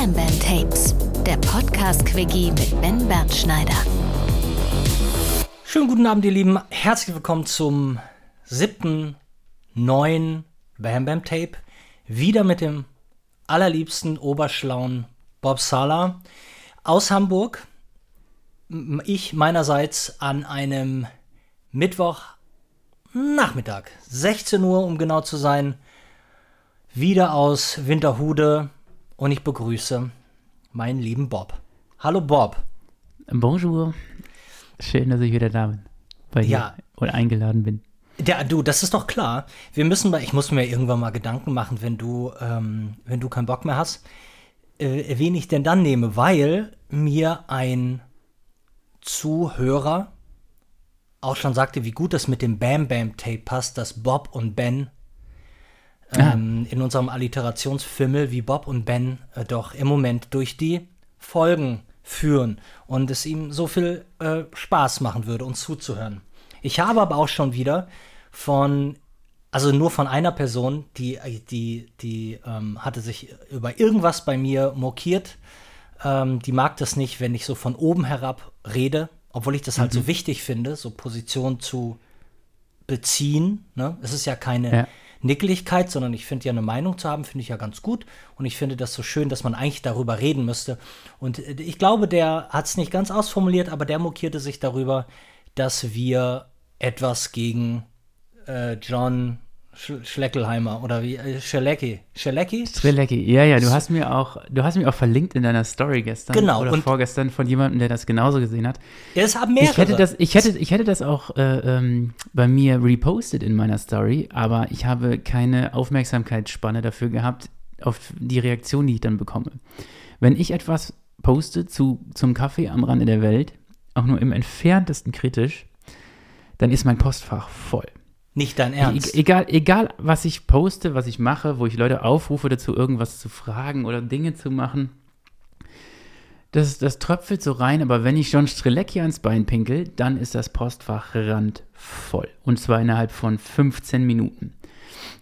Bam Bam Tapes, der Podcast-Quickie mit Ben Bernschneider. Schönen guten Abend, ihr Lieben. Herzlich willkommen zum siebten neuen Bam Bam Tape. Wieder mit dem allerliebsten oberschlauen Bob Sala aus Hamburg. Ich meinerseits an einem Mittwochnachmittag, 16 Uhr, um genau zu sein, wieder aus Winterhude und ich begrüße meinen lieben Bob. Hallo Bob. Bonjour. Schön, dass ich wieder da bin. Bei dir Ja. und eingeladen bin. Ja, du, das ist doch klar. Wir müssen mal, ich muss mir irgendwann mal Gedanken machen, wenn du, ähm, wenn du keinen Bock mehr hast, äh, wen ich denn dann nehme, weil mir ein Zuhörer auch schon sagte, wie gut das mit dem Bam Bam Tape passt, dass Bob und Ben ähm, in unserem Alliterationsfimmel, wie Bob und Ben äh, doch im Moment durch die Folgen führen und es ihm so viel äh, Spaß machen würde, uns zuzuhören. Ich habe aber auch schon wieder von, also nur von einer Person, die, die, die ähm, hatte sich über irgendwas bei mir mokiert. Ähm, die mag das nicht, wenn ich so von oben herab rede, obwohl ich das halt so wichtig finde, so Position zu beziehen. Ne? Es ist ja keine Ja. Nickeligkeit, sondern ich finde ja eine Meinung zu haben, finde ich ja ganz gut. Und ich finde das so schön, dass man eigentlich darüber reden müsste. Und äh, ich glaube, der hat es nicht ganz ausformuliert, aber der mokierte sich darüber, dass wir etwas gegen äh, John Sch Schleckelheimer oder wie äh, Schelecki. Schelecki? Strelecki, ja, ja, du hast mir auch, du hast mir auch verlinkt in deiner Story gestern Genau, oder vorgestern von jemandem, der das genauso gesehen hat. Ja, es haben mehrere. Ich hätte das, ich hätte, ich hätte das auch äh, ähm, bei mir repostet in meiner Story, aber ich habe keine Aufmerksamkeitsspanne dafür gehabt, auf die Reaktion, die ich dann bekomme. Wenn ich etwas poste zu, zum Kaffee am Rande der Welt, auch nur im entferntesten kritisch, dann ist mein Postfach voll. Nicht dein Ernst. E egal, egal, was ich poste, was ich mache, wo ich Leute aufrufe, dazu irgendwas zu fragen oder Dinge zu machen, das, das tröpfelt so rein, aber wenn ich John Strelecki ans Bein pinkel, dann ist das Postfach randvoll. Und zwar innerhalb von 15 Minuten.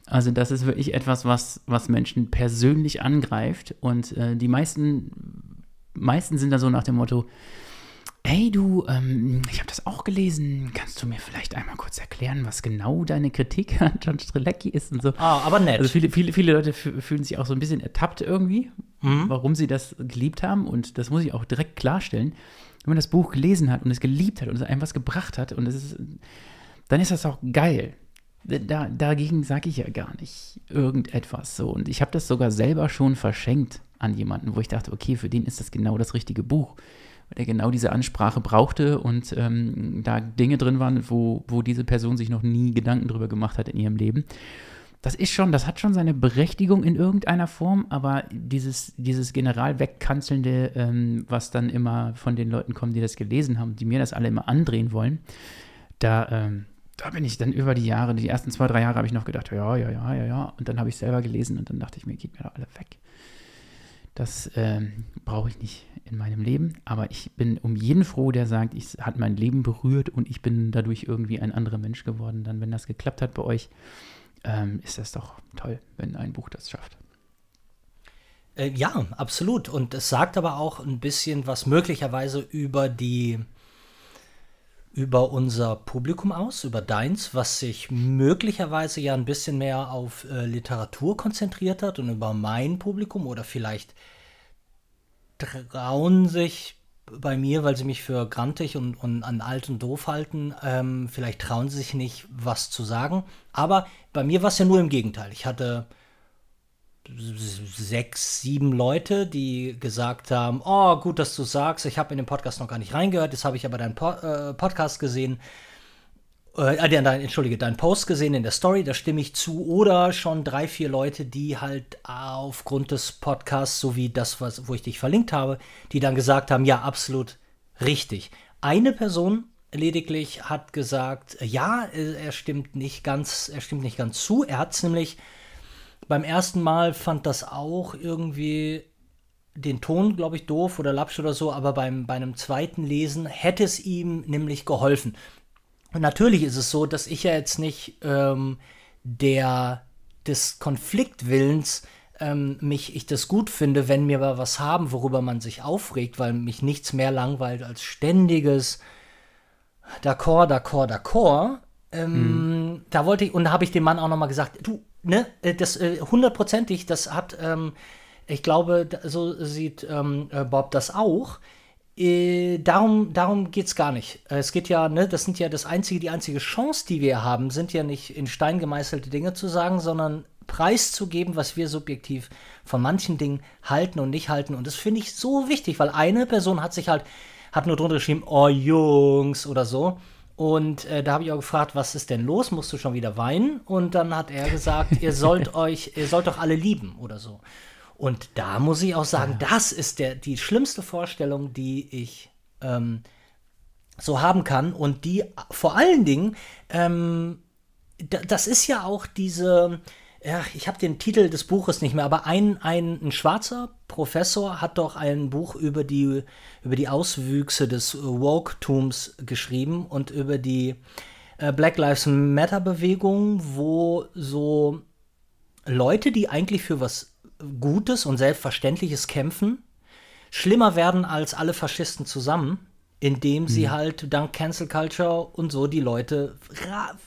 Also das ist wirklich etwas, was, was Menschen persönlich angreift. Und äh, die meisten, meisten sind da so nach dem Motto, Hey du, ähm, ich habe das auch gelesen. Kannst du mir vielleicht einmal kurz erklären, was genau deine Kritik an John Strelecki ist und so? ah, aber nett. Also viele, viele, viele Leute fü- fühlen sich auch so ein bisschen ertappt irgendwie, warum sie das geliebt haben. Und das muss ich auch direkt klarstellen. Wenn man das Buch gelesen hat und es geliebt hat und es einem was gebracht hat, und es ist, dann ist das auch geil. Da, dagegen sage ich ja gar nicht irgendetwas so. Und ich habe das sogar selber schon verschenkt an jemanden, wo ich dachte, okay, für den ist das genau das richtige Buch. Weil der genau diese Ansprache brauchte und ähm, da Dinge drin waren, wo, wo diese Person sich noch nie Gedanken drüber gemacht hat in ihrem Leben. Das ist schon, das hat schon seine Berechtigung in irgendeiner Form, aber dieses, dieses general wegkanzelnde, ähm, was dann immer von den Leuten kommt, die das gelesen haben, die mir das alle immer andrehen wollen, da, ähm, da bin ich dann über die Jahre, die ersten zwei, drei Jahre habe ich noch gedacht, ja, ja, ja, ja, ja. Und dann habe ich selber gelesen und dann dachte ich mir, geht mir da alle weg. Das ähm, brauche ich nicht in meinem Leben, aber ich bin um jeden froh, der sagt, ich hat mein Leben berührt und ich bin dadurch irgendwie ein anderer Mensch geworden. Dann, wenn das geklappt hat bei euch, ähm, ist das doch toll, wenn ein Buch das schafft. Äh, ja, absolut. Und es sagt aber auch ein bisschen was möglicherweise über die über unser Publikum aus, über deins, was sich möglicherweise ja ein bisschen mehr auf äh, Literatur konzentriert hat und über mein Publikum oder vielleicht trauen sich bei mir, weil sie mich für grantig und, und an alt und doof halten, ähm, vielleicht trauen sie sich nicht, was zu sagen. Aber bei mir war es ja nur im Gegenteil. Ich hatte sechs, sieben Leute, die gesagt haben, oh, gut, dass du sagst, ich habe in den Podcast noch gar nicht reingehört, jetzt habe ich aber deinen po äh, Podcast gesehen, äh, äh, dein, entschuldige, deinen Post gesehen in der Story, da stimme ich zu, oder schon drei, vier Leute, die halt aufgrund des Podcasts, so wie das, was, wo ich dich verlinkt habe, die dann gesagt haben, ja, absolut richtig. Eine Person lediglich hat gesagt, ja, äh, er stimmt nicht ganz, er stimmt nicht ganz zu. Er hat es nämlich beim ersten Mal fand das auch irgendwie den Ton, glaube ich, doof oder lapsch oder so, aber beim, bei einem zweiten Lesen hätte es ihm nämlich geholfen. Und natürlich ist es so, dass ich ja jetzt nicht ähm, der des Konfliktwillens ähm, mich ich das gut finde, wenn wir was haben, worüber man sich aufregt, weil mich nichts mehr langweilt als ständiges D'accord, d'accord, d'accord. Ähm, mhm. Da wollte ich, und da habe ich dem Mann auch nochmal gesagt, du, ne, äh, das äh, hundertprozentig, das hat, ähm, ich glaube, so sieht ähm, äh, Bob das auch. Äh, darum darum geht es gar nicht. Es geht ja, ne, das sind ja das einzige, die einzige Chance, die wir haben, sind ja nicht in Stein gemeißelte Dinge zu sagen, sondern preiszugeben, was wir subjektiv von manchen Dingen halten und nicht halten. Und das finde ich so wichtig, weil eine Person hat sich halt, hat nur drunter geschrieben, oh Jungs oder so. Und äh, da habe ich auch gefragt, was ist denn los? Musst du schon wieder weinen? Und dann hat er gesagt, ihr sollt euch, ihr sollt doch alle lieben oder so. Und da muss ich auch sagen, ja. das ist der, die schlimmste Vorstellung, die ich ähm, so haben kann. Und die vor allen Dingen, ähm, das ist ja auch diese, ja, ich habe den Titel des Buches nicht mehr, aber ein, ein, ein, schwarzer Professor hat doch ein Buch über die, über die Auswüchse des Woke-Tums geschrieben und über die äh, Black Lives Matter-Bewegung, wo so Leute, die eigentlich für was Gutes und Selbstverständliches kämpfen, schlimmer werden als alle Faschisten zusammen indem sie mhm. halt dank Cancel Culture und so die Leute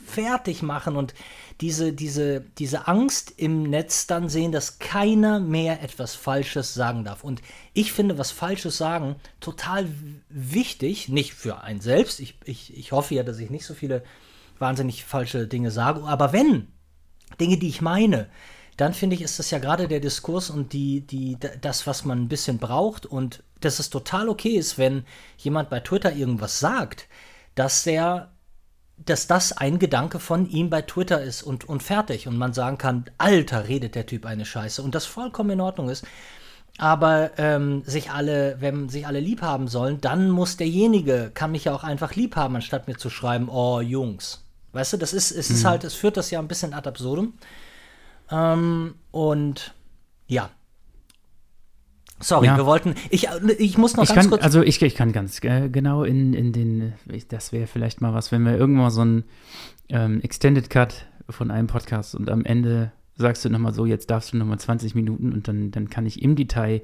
fertig machen und diese, diese, diese Angst im Netz dann sehen, dass keiner mehr etwas Falsches sagen darf. Und ich finde, was Falsches sagen total wichtig, nicht für einen selbst. Ich, ich, ich hoffe ja, dass ich nicht so viele wahnsinnig falsche Dinge sage, aber wenn Dinge, die ich meine, dann finde ich, ist das ja gerade der Diskurs und die, die, das, was man ein bisschen braucht und dass es total okay ist, wenn jemand bei Twitter irgendwas sagt, dass der, dass das ein Gedanke von ihm bei Twitter ist und, und fertig und man sagen kann, Alter, redet der Typ eine Scheiße und das vollkommen in Ordnung ist. Aber ähm, sich alle, wenn sich alle lieb haben sollen, dann muss derjenige, kann mich ja auch einfach lieb haben, anstatt mir zu schreiben, oh Jungs. Weißt du, das ist, es ist mhm. halt, es führt das ja ein bisschen ad absurdum. Ähm, und ja. Sorry, ja. wir wollten. Ich, ich muss noch ich ganz kann, kurz. Also ich, ich kann ganz äh, genau in, in den. Das wäre vielleicht mal was, wenn wir irgendwann so einen ähm, Extended Cut von einem Podcast und am Ende sagst du nochmal so, jetzt darfst du nochmal 20 Minuten und dann, dann kann ich im Detail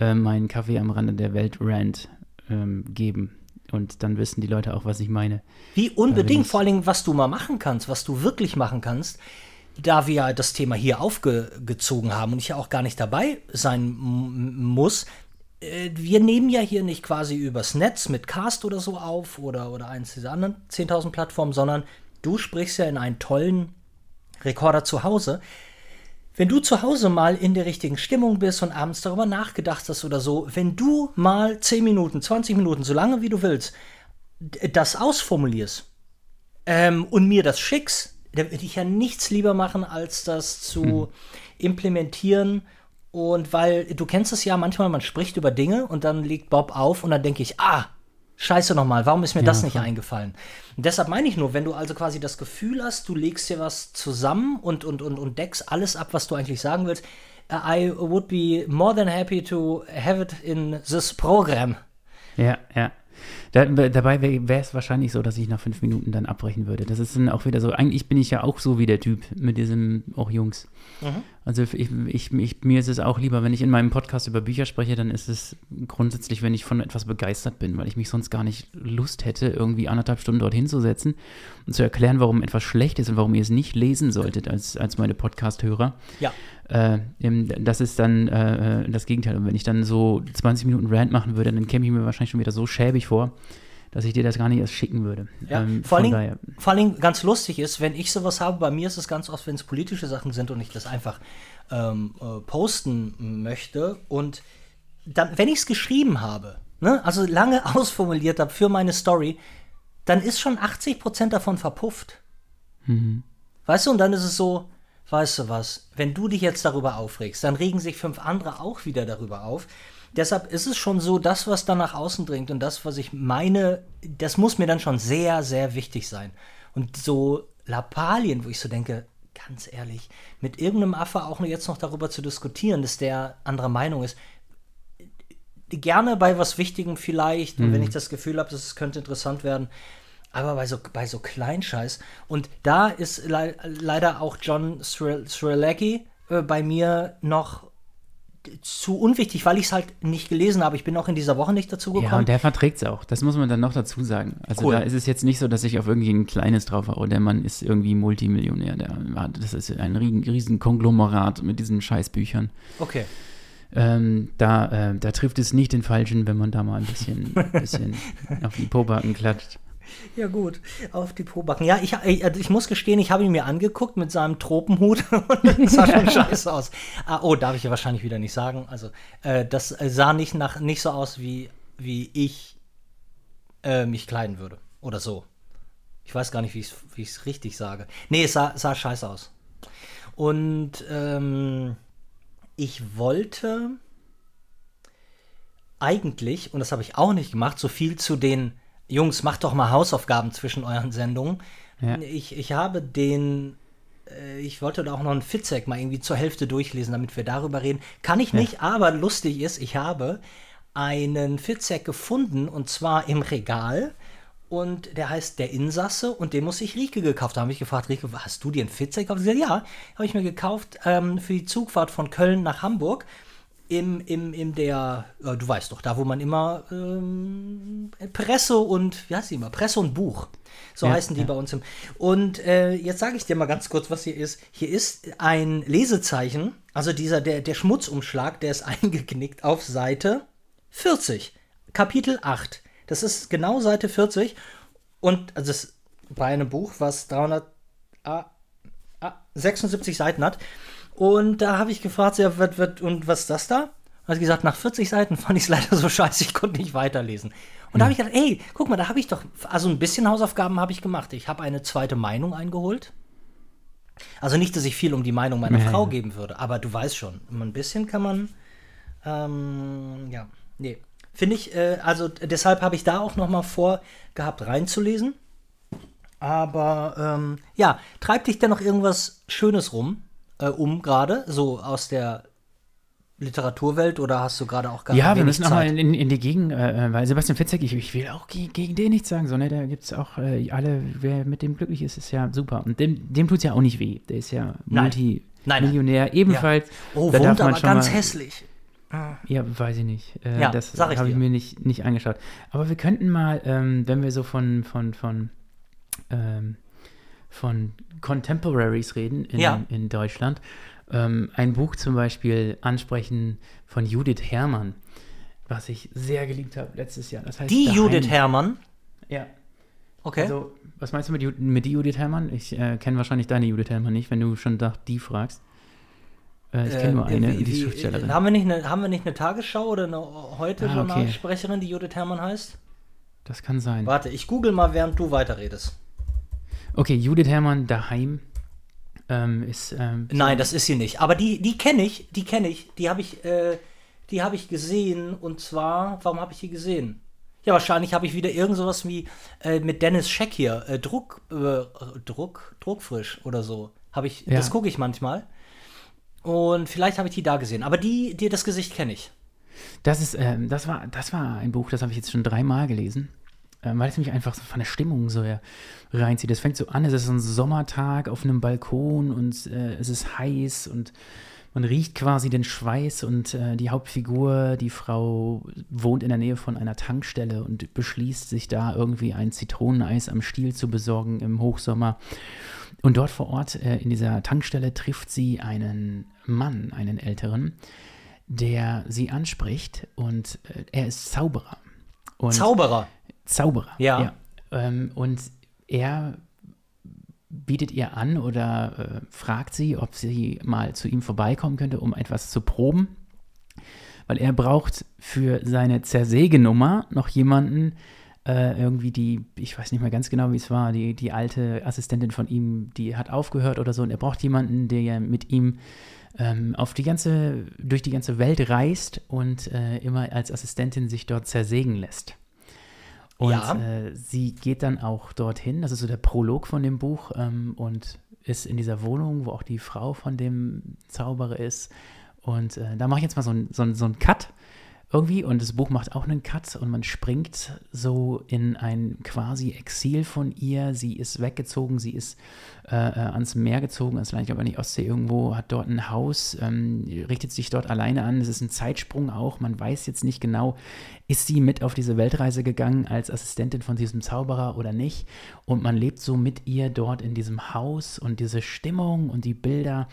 äh, meinen Kaffee am Rande der Welt Rant ähm, geben. Und dann wissen die Leute auch, was ich meine. Wie unbedingt, vor allem, was du mal machen kannst, was du wirklich machen kannst da wir das Thema hier aufgezogen haben und ich ja auch gar nicht dabei sein muss, äh, wir nehmen ja hier nicht quasi übers Netz mit Cast oder so auf oder, oder eins dieser anderen 10.000 Plattformen, sondern du sprichst ja in einen tollen Rekorder zu Hause. Wenn du zu Hause mal in der richtigen Stimmung bist und abends darüber nachgedacht hast oder so, wenn du mal 10 Minuten, 20 Minuten, so lange wie du willst, das ausformulierst ähm, und mir das schickst, da würde ich ja nichts lieber machen, als das zu mhm. implementieren. Und weil du kennst es ja manchmal, man spricht über Dinge und dann legt Bob auf und dann denke ich, ah, scheiße nochmal, warum ist mir ja, das nicht voll. eingefallen? Und deshalb meine ich nur, wenn du also quasi das Gefühl hast, du legst dir was zusammen und, und, und, und deckst alles ab, was du eigentlich sagen willst, I would be more than happy to have it in this program. Ja, ja. Da, dabei wäre es wahrscheinlich so, dass ich nach fünf Minuten dann abbrechen würde. Das ist dann auch wieder so, eigentlich bin ich ja auch so wie der Typ mit diesem, auch Jungs. Mhm. Also ich, ich, ich, mir ist es auch lieber, wenn ich in meinem Podcast über Bücher spreche, dann ist es grundsätzlich, wenn ich von etwas begeistert bin, weil ich mich sonst gar nicht Lust hätte, irgendwie anderthalb Stunden dorthin zu setzen und zu erklären, warum etwas schlecht ist und warum ihr es nicht lesen solltet als, als meine Podcast-Hörer. Ja. Äh, das ist dann äh, das Gegenteil. Und wenn ich dann so 20 Minuten Rant machen würde, dann käme ich mir wahrscheinlich schon wieder so schäbig vor, dass ich dir das gar nicht erst schicken würde. Ja, ähm, vor, allem, vor allem ganz lustig ist, wenn ich sowas habe, bei mir ist es ganz oft, wenn es politische Sachen sind und ich das einfach ähm, äh, posten möchte und dann, wenn ich es geschrieben habe, ne, also lange ausformuliert habe für meine Story, dann ist schon 80% davon verpufft. Mhm. Weißt du, und dann ist es so, weißt du was, wenn du dich jetzt darüber aufregst, dann regen sich fünf andere auch wieder darüber auf. Deshalb ist es schon so, das, was dann nach außen dringt und das, was ich meine, das muss mir dann schon sehr, sehr wichtig sein. Und so Lappalien, wo ich so denke, ganz ehrlich, mit irgendeinem Affe auch nur jetzt noch darüber zu diskutieren, dass der anderer Meinung ist, gerne bei was Wichtigem vielleicht, mhm. und wenn ich das Gefühl habe, dass es könnte interessant werden, aber bei so, bei so Kleinscheiß. Und da ist le leider auch John Srilecki äh, bei mir noch zu unwichtig, weil ich es halt nicht gelesen habe. Ich bin auch in dieser Woche nicht dazu gekommen. Ja, und der verträgt es auch. Das muss man dann noch dazu sagen. Also Cool. da ist es jetzt nicht so, dass ich auf irgendwie ein kleines drauf haue. Der Mann ist irgendwie Multimillionär. Der, das ist ein riesen, riesen Konglomerat mit diesen Scheißbüchern. okay. Ähm, da, äh, da trifft es nicht den Falschen, wenn man da mal ein bisschen, bisschen auf die Pobacken klatscht. Ja, gut. Auf die Pobacken. Ja, ich, ich, also ich muss gestehen, ich habe ihn mir angeguckt mit seinem Tropenhut und das sah schon scheiße aus. Ah, oh, darf ich ja wahrscheinlich wieder nicht sagen. Also, äh, das äh, sah nicht, nach, nicht so aus, wie, wie ich äh, mich kleiden würde. Oder so. Ich weiß gar nicht, wie ich es richtig sage. Nee, es sah, sah scheiße aus. Und ähm, ich wollte eigentlich, und das habe ich auch nicht gemacht, so viel zu den Jungs, macht doch mal Hausaufgaben zwischen euren Sendungen. Ja. Ich, ich habe den, äh, ich wollte da auch noch einen Fitzek mal irgendwie zur Hälfte durchlesen, damit wir darüber reden. Kann ich nicht, aber lustig ist, ich habe einen Fitzek gefunden und zwar im Regal. Und der heißt Der Insasse und den muss ich Rike gekauft haben. Habe ich gefragt, Rike, hast du dir einen Fitzek gekauft? Sie sagt, ja, habe ich mir gekauft ähm, für die Zugfahrt von Köln nach Hamburg. Im, im, im der, äh, du weißt doch, da wo man immer ähm, Presse und, wie heißt die immer? Presse und Buch. So Ja, heißen die ja. bei uns im. Und äh, jetzt sage ich dir mal ganz kurz, was hier ist. Hier ist ein Lesezeichen, also dieser, der, der Schmutzumschlag, der ist eingeknickt auf Seite 40, Kapitel 8. Das ist genau Seite 40. Und also das bei einem Buch, was 300, ah, ah, 76 Seiten hat. Und da habe ich gefragt, ja, was, was, und was ist das da? Hat sie gesagt, nach 40 Seiten fand ich es leider so scheiße, ich konnte nicht weiterlesen. Und da habe ich gedacht, ey, guck mal, da habe ich doch, also ein bisschen Hausaufgaben habe ich gemacht. Ich habe eine zweite Meinung eingeholt. Also nicht, dass ich viel um die Meinung meiner Ja, Frau geben würde, aber du weißt schon, ein bisschen kann man, ähm, ja, nee. Finde ich, äh, also deshalb habe ich da auch noch mal vorgehabt reinzulesen. Aber ähm, ja, treibt dich denn noch irgendwas Schönes rum, äh, um gerade, so aus der Literaturwelt oder hast du gerade auch gar Ja, wir müssen auch mal Zeit? in, in, die Gegend, äh, weil Sebastian Fitzek, ich, ich will auch gegen, gegen den nichts sagen, sondern da gibt es auch äh, alle, wer mit dem glücklich ist, ist ja super. Und dem, dem tut es ja auch nicht weh. Der ist ja Nein. Multimillionär ebenfalls. Oh, Da wohnt aber ganz mal- hässlich. Ja, weiß ich nicht. Äh, Ja, das habe ich mir nicht, nicht angeschaut. Aber wir könnten mal, ähm, wenn wir so von, von, von, ähm, von Contemporaries reden in, Ja. in Deutschland, ähm, ein Buch zum Beispiel ansprechen von Judith Herrmann, was ich sehr geliebt habe letztes Jahr. Das heißt Die Daheim. Judith Herrmann. Ja. Okay. Also, was meinst du mit, mit die Judith Herrmann? Ich äh, kenne wahrscheinlich deine Judith Herrmann nicht, wenn du schon nach die fragst. Äh, ich kenne nur Äh, eine, wie- die Schriftstellerin. Haben wir, nicht eine, haben wir nicht eine Tagesschau oder eine heute Ah, okay. Journalsprecherin, die Judith Herrmann heißt? Das kann sein. Warte, ich google mal, während du weiterredest. Okay, Judith Herrmann daheim ähm, ist. Ähm, Nein, das ist sie nicht. Aber die, die kenne ich, die kenne ich, die habe ich, äh, die habe ich gesehen. Und zwar, warum habe ich die gesehen? Ja, wahrscheinlich habe ich wieder irgend sowas wie äh, mit Dennis Scheck hier, äh, Druck, äh, Druck, Druckfrisch oder so. Habe ich, Ja. das gucke ich manchmal. Und vielleicht habe ich die da gesehen. Aber die, die das Gesicht kenne ich. Das ist, ähm, das war, das war ein Buch, das habe ich jetzt schon dreimal gelesen, weil es mich einfach so von der Stimmung so reinzieht. Das fängt so an, es ist ein Sommertag auf einem Balkon und äh, es ist heiß und man riecht quasi den Schweiß und äh, die Hauptfigur, die Frau, wohnt in der Nähe von einer Tankstelle und beschließt, sich da irgendwie ein Zitroneneis am Stiel zu besorgen im Hochsommer. Und dort vor Ort äh, in dieser Tankstelle trifft sie einen Mann, einen älteren, der sie anspricht und äh, er ist Zauberer. Und Zauberer. Zauberer. Ja. Ähm, und er bietet ihr an oder äh, fragt sie, ob sie mal zu ihm vorbeikommen könnte, um etwas zu proben. Weil er braucht für seine Zersägenummer noch jemanden, äh, irgendwie die, ich weiß nicht mehr ganz genau, wie es war, die, die alte Assistentin von ihm, die hat aufgehört oder so und er braucht jemanden, der mit ihm ähm, auf die ganze, durch die ganze Welt reist und äh, immer als Assistentin sich dort zersägen lässt. Und Ja. äh, sie geht dann auch dorthin, das ist so der Prolog von dem Buch, ähm, und ist in dieser Wohnung, wo auch die Frau von dem Zauberer ist. Und äh, da mache ich jetzt mal so einen so ein- so einen Cut irgendwie. Und das Buch macht auch einen Cut und man springt so in ein quasi Exil von ihr. Sie ist weggezogen, sie ist äh, äh ans Meer gezogen, ans Land, ich glaube an die Ostsee irgendwo, hat dort ein Haus, ähm, richtet sich dort alleine an. Es ist ein Zeitsprung auch. Man weiß jetzt nicht genau, ist sie mit auf diese Weltreise gegangen als Assistentin von diesem Zauberer oder nicht. Und man lebt so mit ihr dort in diesem Haus und diese Stimmung und die Bilder.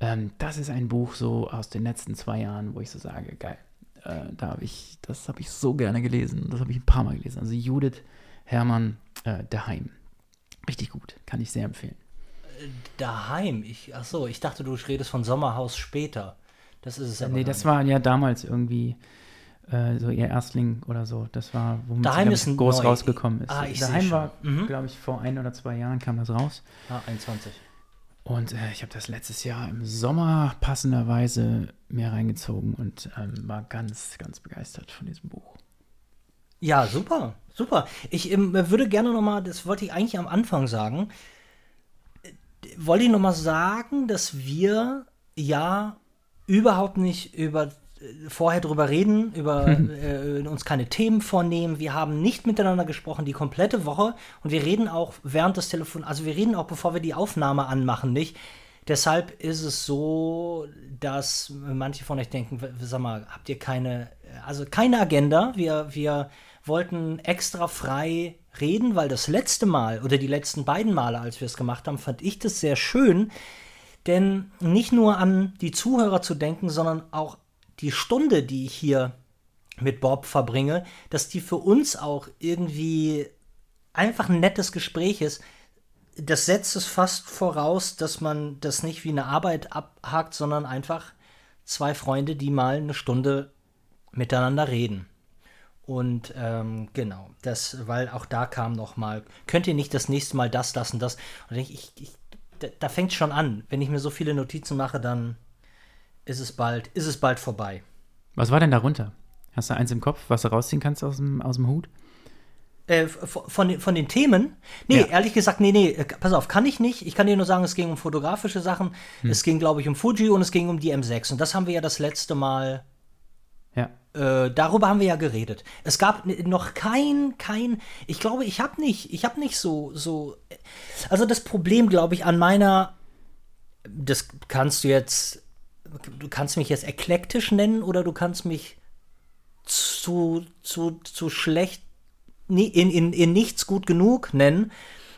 Ähm, das ist ein Buch so aus den letzten zwei Jahren, wo ich so sage, geil äh, da habe ich, das habe ich so gerne gelesen. Das habe ich ein paar Mal gelesen. Also Judith Hermann äh, Daheim. Richtig gut, kann ich sehr empfehlen. Äh, daheim? Ich, ach so, ich dachte, du redest von Sommerhaus später. Das ist es aber Nee, das war ja damals irgendwie äh, so ihr Erstling oder so. Das war, womit Daheim sie, groß neu. rausgekommen ist. Ah, Daheim war, mhm. glaube ich, vor ein oder zwei Jahren kam das raus. Ah, 21. Und äh, ich habe das letztes Jahr im Sommer passenderweise mir reingezogen und ähm, war ganz, ganz begeistert von diesem Buch. Ja, super, super. Ich ähm, würde gerne noch mal, das wollte ich eigentlich am Anfang sagen, äh, wollte ich noch mal sagen, dass wir ja überhaupt nicht über vorher drüber reden, über äh, uns keine Themen vornehmen. Wir haben nicht miteinander gesprochen die komplette Woche und wir reden auch während des Telefons, also wir reden auch bevor wir die Aufnahme anmachen, nicht. Deshalb ist es so, dass manche von euch denken, sag mal, habt ihr keine, also keine Agenda? Wir, wir wollten extra frei reden, weil das letzte Mal oder die letzten beiden Male, als wir es gemacht haben, fand ich das sehr schön, denn nicht nur an die Zuhörer zu denken, sondern auch die Stunde, die ich hier mit Bob verbringe, dass die für uns auch irgendwie einfach ein nettes Gespräch ist. Das setzt es fast voraus, dass man das nicht wie eine Arbeit abhakt, sondern einfach zwei Freunde, die mal eine Stunde miteinander reden. Und ähm, genau, das, weil auch da kam noch mal, könnt ihr nicht das nächste Mal das, das und das? Und ich, ich, da, da fängt schon an. Wenn ich mir so viele Notizen mache, dann ist es bald, ist es bald vorbei. Was war denn darunter? Hast du eins im Kopf, was du rausziehen kannst aus dem, aus dem Hut? Äh, von, den, von den Themen? Nee, ja. ehrlich gesagt, nee, nee, äh, pass auf, kann ich nicht. Ich kann dir nur sagen, es ging um fotografische Sachen. Hm. Es ging, glaube ich, um Fuji und es ging um die M6. Und das haben wir ja das letzte Mal. Ja. Äh, darüber haben wir ja geredet. Es gab noch kein, kein. Ich glaube, ich habe nicht, ich habe nicht so, so. Also das Problem, glaube ich, an meiner. Das kannst du jetzt du kannst mich jetzt eklektisch nennen oder du kannst mich zu, zu, zu schlecht, in, in, in nichts gut genug nennen.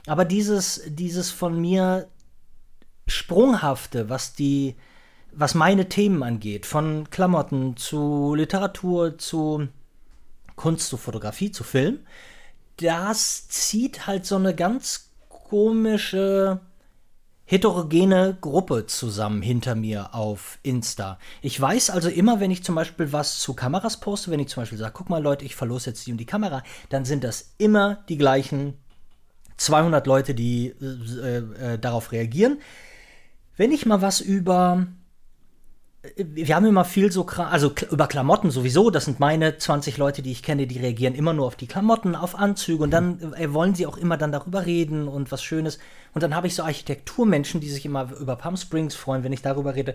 Aber dieses, dieses von mir Sprunghafte, was die, was meine Themen angeht, von Klamotten zu Literatur, zu Kunst, zu Fotografie, zu Film, das zieht halt so eine ganz komische heterogene Gruppe zusammen hinter mir auf Insta. Ich weiß also immer, wenn ich zum Beispiel was zu Kameras poste, wenn ich zum Beispiel sage, guck mal Leute, ich verlose jetzt die und die Kamera, dann sind das immer die gleichen 200 Leute, die äh, äh, darauf reagieren. Wenn ich mal was über wir haben immer viel so, also über Klamotten sowieso, das sind meine 20 Leute, die ich kenne, die reagieren immer nur auf die Klamotten, auf Anzüge und dann äh, wollen sie auch immer dann darüber reden und was Schönes. Und dann habe ich so Architekturmenschen, die sich immer über Palm Springs freuen, wenn ich darüber rede.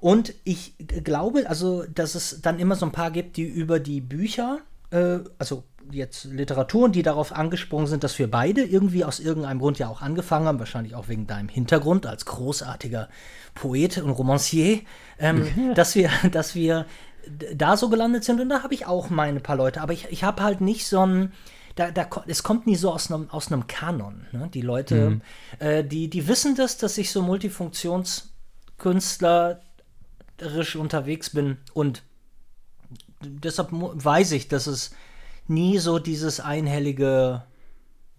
Und ich glaube, also, dass es dann immer so ein paar gibt, die über die Bücher, äh, also jetzt Literaturen, die darauf angesprungen sind, dass wir beide irgendwie aus irgendeinem Grund ja auch angefangen haben, wahrscheinlich auch wegen deinem Hintergrund als großartiger Poet und Romancier, ähm, ja. dass wir, dass wir da so gelandet sind und da habe ich auch meine paar Leute, aber ich, ich habe halt nicht so ein, da, da, es kommt nie so aus einem aus Kanon. Ne? Die Leute, mhm. äh, die, die wissen das, dass ich so multifunktionskünstlerisch unterwegs bin und deshalb weiß ich, dass es nie so dieses einhellige